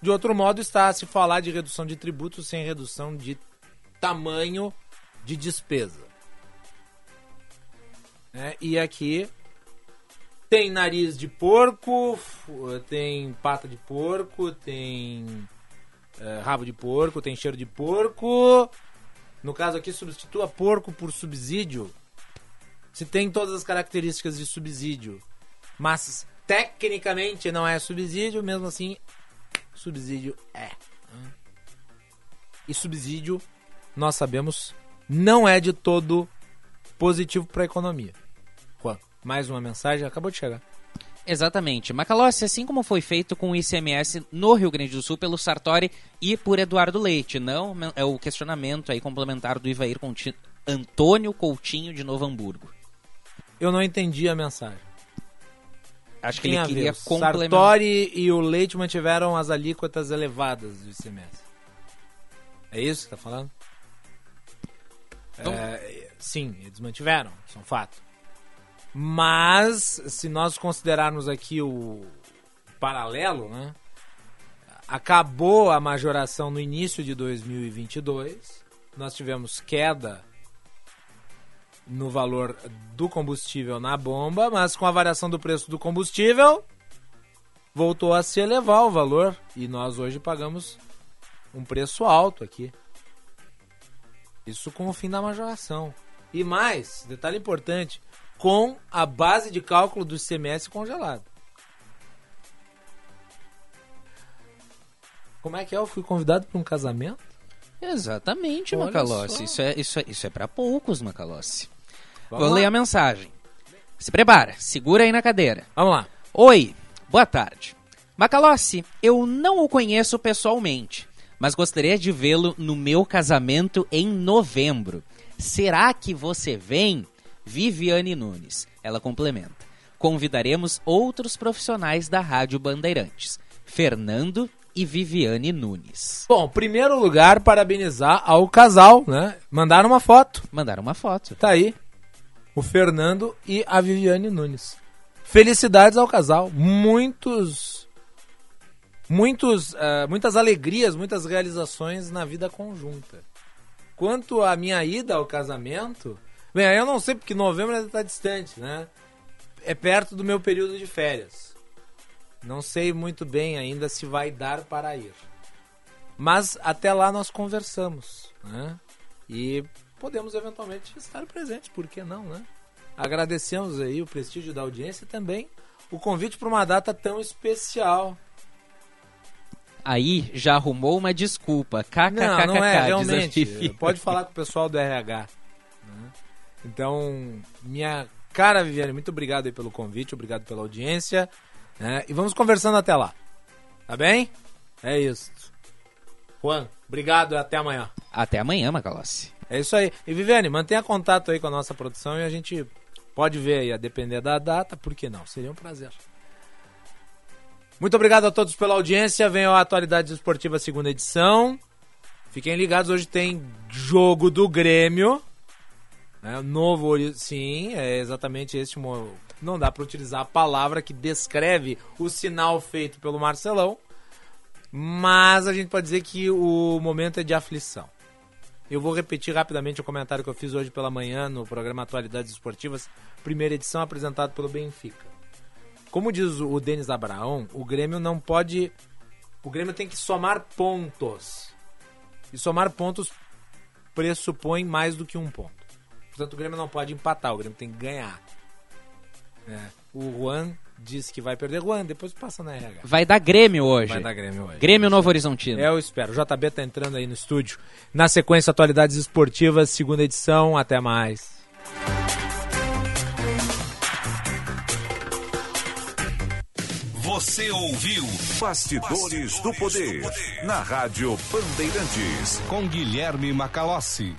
De outro modo, está a se falar de redução de tributos sem redução de tamanho de despesa. É, e aqui tem nariz de porco, tem pata de porco, tem é, rabo de porco, tem cheiro de porco, no caso aqui, substitua porco por subsídio. Se tem todas as características de subsídio, mas tecnicamente não é subsídio, mesmo assim, subsídio é. E subsídio, nós sabemos, não é de todo positivo para a economia. Juan, mais uma mensagem, acabou de chegar. Exatamente. Macalossi, assim como foi feito com o ICMS no Rio Grande do Sul pelo Sartori e por Eduardo Leite, não é o questionamento aí complementar do Ivair Conti Antônio Coutinho de Novo Hamburgo. Eu não entendi a mensagem. Acho que Tem ele queria complementar. Sartori e o Leite mantiveram as alíquotas elevadas do ICMS. É isso que está falando? É, sim, eles mantiveram, são fato. Mas, se nós considerarmos aqui o paralelo, né? Acabou a majoração no início de 2022. Nós tivemos queda no valor do combustível na bomba, mas com a variação do preço do combustível, voltou a se elevar o valor e nós hoje pagamos um preço alto aqui. Isso com o fim da majoração. E mais, detalhe importante, com a base de cálculo do ICMS congelado. Como é que é? Eu fui convidado para um casamento? Exatamente, Olha Macalossi. Isso é, isso é, isso é para poucos, Macalossi. Vou lá. ler a mensagem. Se prepara, segura aí na cadeira. Vamos lá. Oi, boa tarde. Macalossi, eu não o conheço pessoalmente, mas gostaria de vê-lo no meu casamento em novembro. Será que você vem? Viviane Nunes. Ela complementa: Convidaremos outros profissionais da Rádio Bandeirantes, Fernando e Viviane Nunes. Bom, primeiro lugar, parabenizar ao casal, né? Mandaram uma foto. Mandaram uma foto. Tá aí. o Fernando e a Viviane Nunes. Felicidades ao casal, muitos, muitos, uh, muitas alegrias, muitas realizações na vida conjunta. Quanto à minha ida ao casamento, bem, aí eu não sei porque novembro ainda está distante, né? É perto do meu período de férias. Não sei muito bem ainda se vai dar para ir. Mas até lá nós conversamos, né? E podemos eventualmente estar presentes, por que não, né? Agradecemos aí o prestígio da audiência e também o convite para uma data tão especial. Aí já arrumou uma desculpa. KKKK, não, não é, realmente. Pode falar com o pessoal do RH. Então, minha cara Viviane, muito obrigado aí pelo convite, obrigado pela audiência. Né? E vamos conversando até lá. Tá bem? É isso. Juan, obrigado e até amanhã. Até amanhã, Macalossi. É isso aí. E Viviane, mantenha contato aí com a nossa produção e a gente pode ver aí, a depender da data, por que não? Seria um prazer. Muito obrigado a todos pela audiência. Venham a Atualidades Esportivas segunda edição. Fiquem ligados, hoje tem jogo do Grêmio. É, novo, sim, é exatamente este. Não dá para utilizar a palavra que descreve o sinal feito pelo Marcelão, mas a gente pode dizer que o momento é de aflição. Eu vou repetir rapidamente o comentário que eu fiz hoje pela manhã no programa Atualidades Esportivas, primeira edição apresentado pelo Benfica. Como diz o Denis Abraão, o Grêmio não pode. O Grêmio tem que somar pontos. E somar pontos pressupõe mais do que um ponto. Portanto, o Grêmio não pode empatar, o Grêmio tem que ganhar. É. O Juan disse que vai perder. Juan, depois passa na RH. Vai dar Grêmio hoje. Vai dar Grêmio hoje. Grêmio Novo Horizontino. É, eu espero. O JB tá entrando aí no estúdio. Na sequência, Atualidades Esportivas, segunda edição. Até mais. Você ouviu Bastidores, Bastidores do, poder, do Poder na Rádio Bandeirantes com Guilherme Macalossi.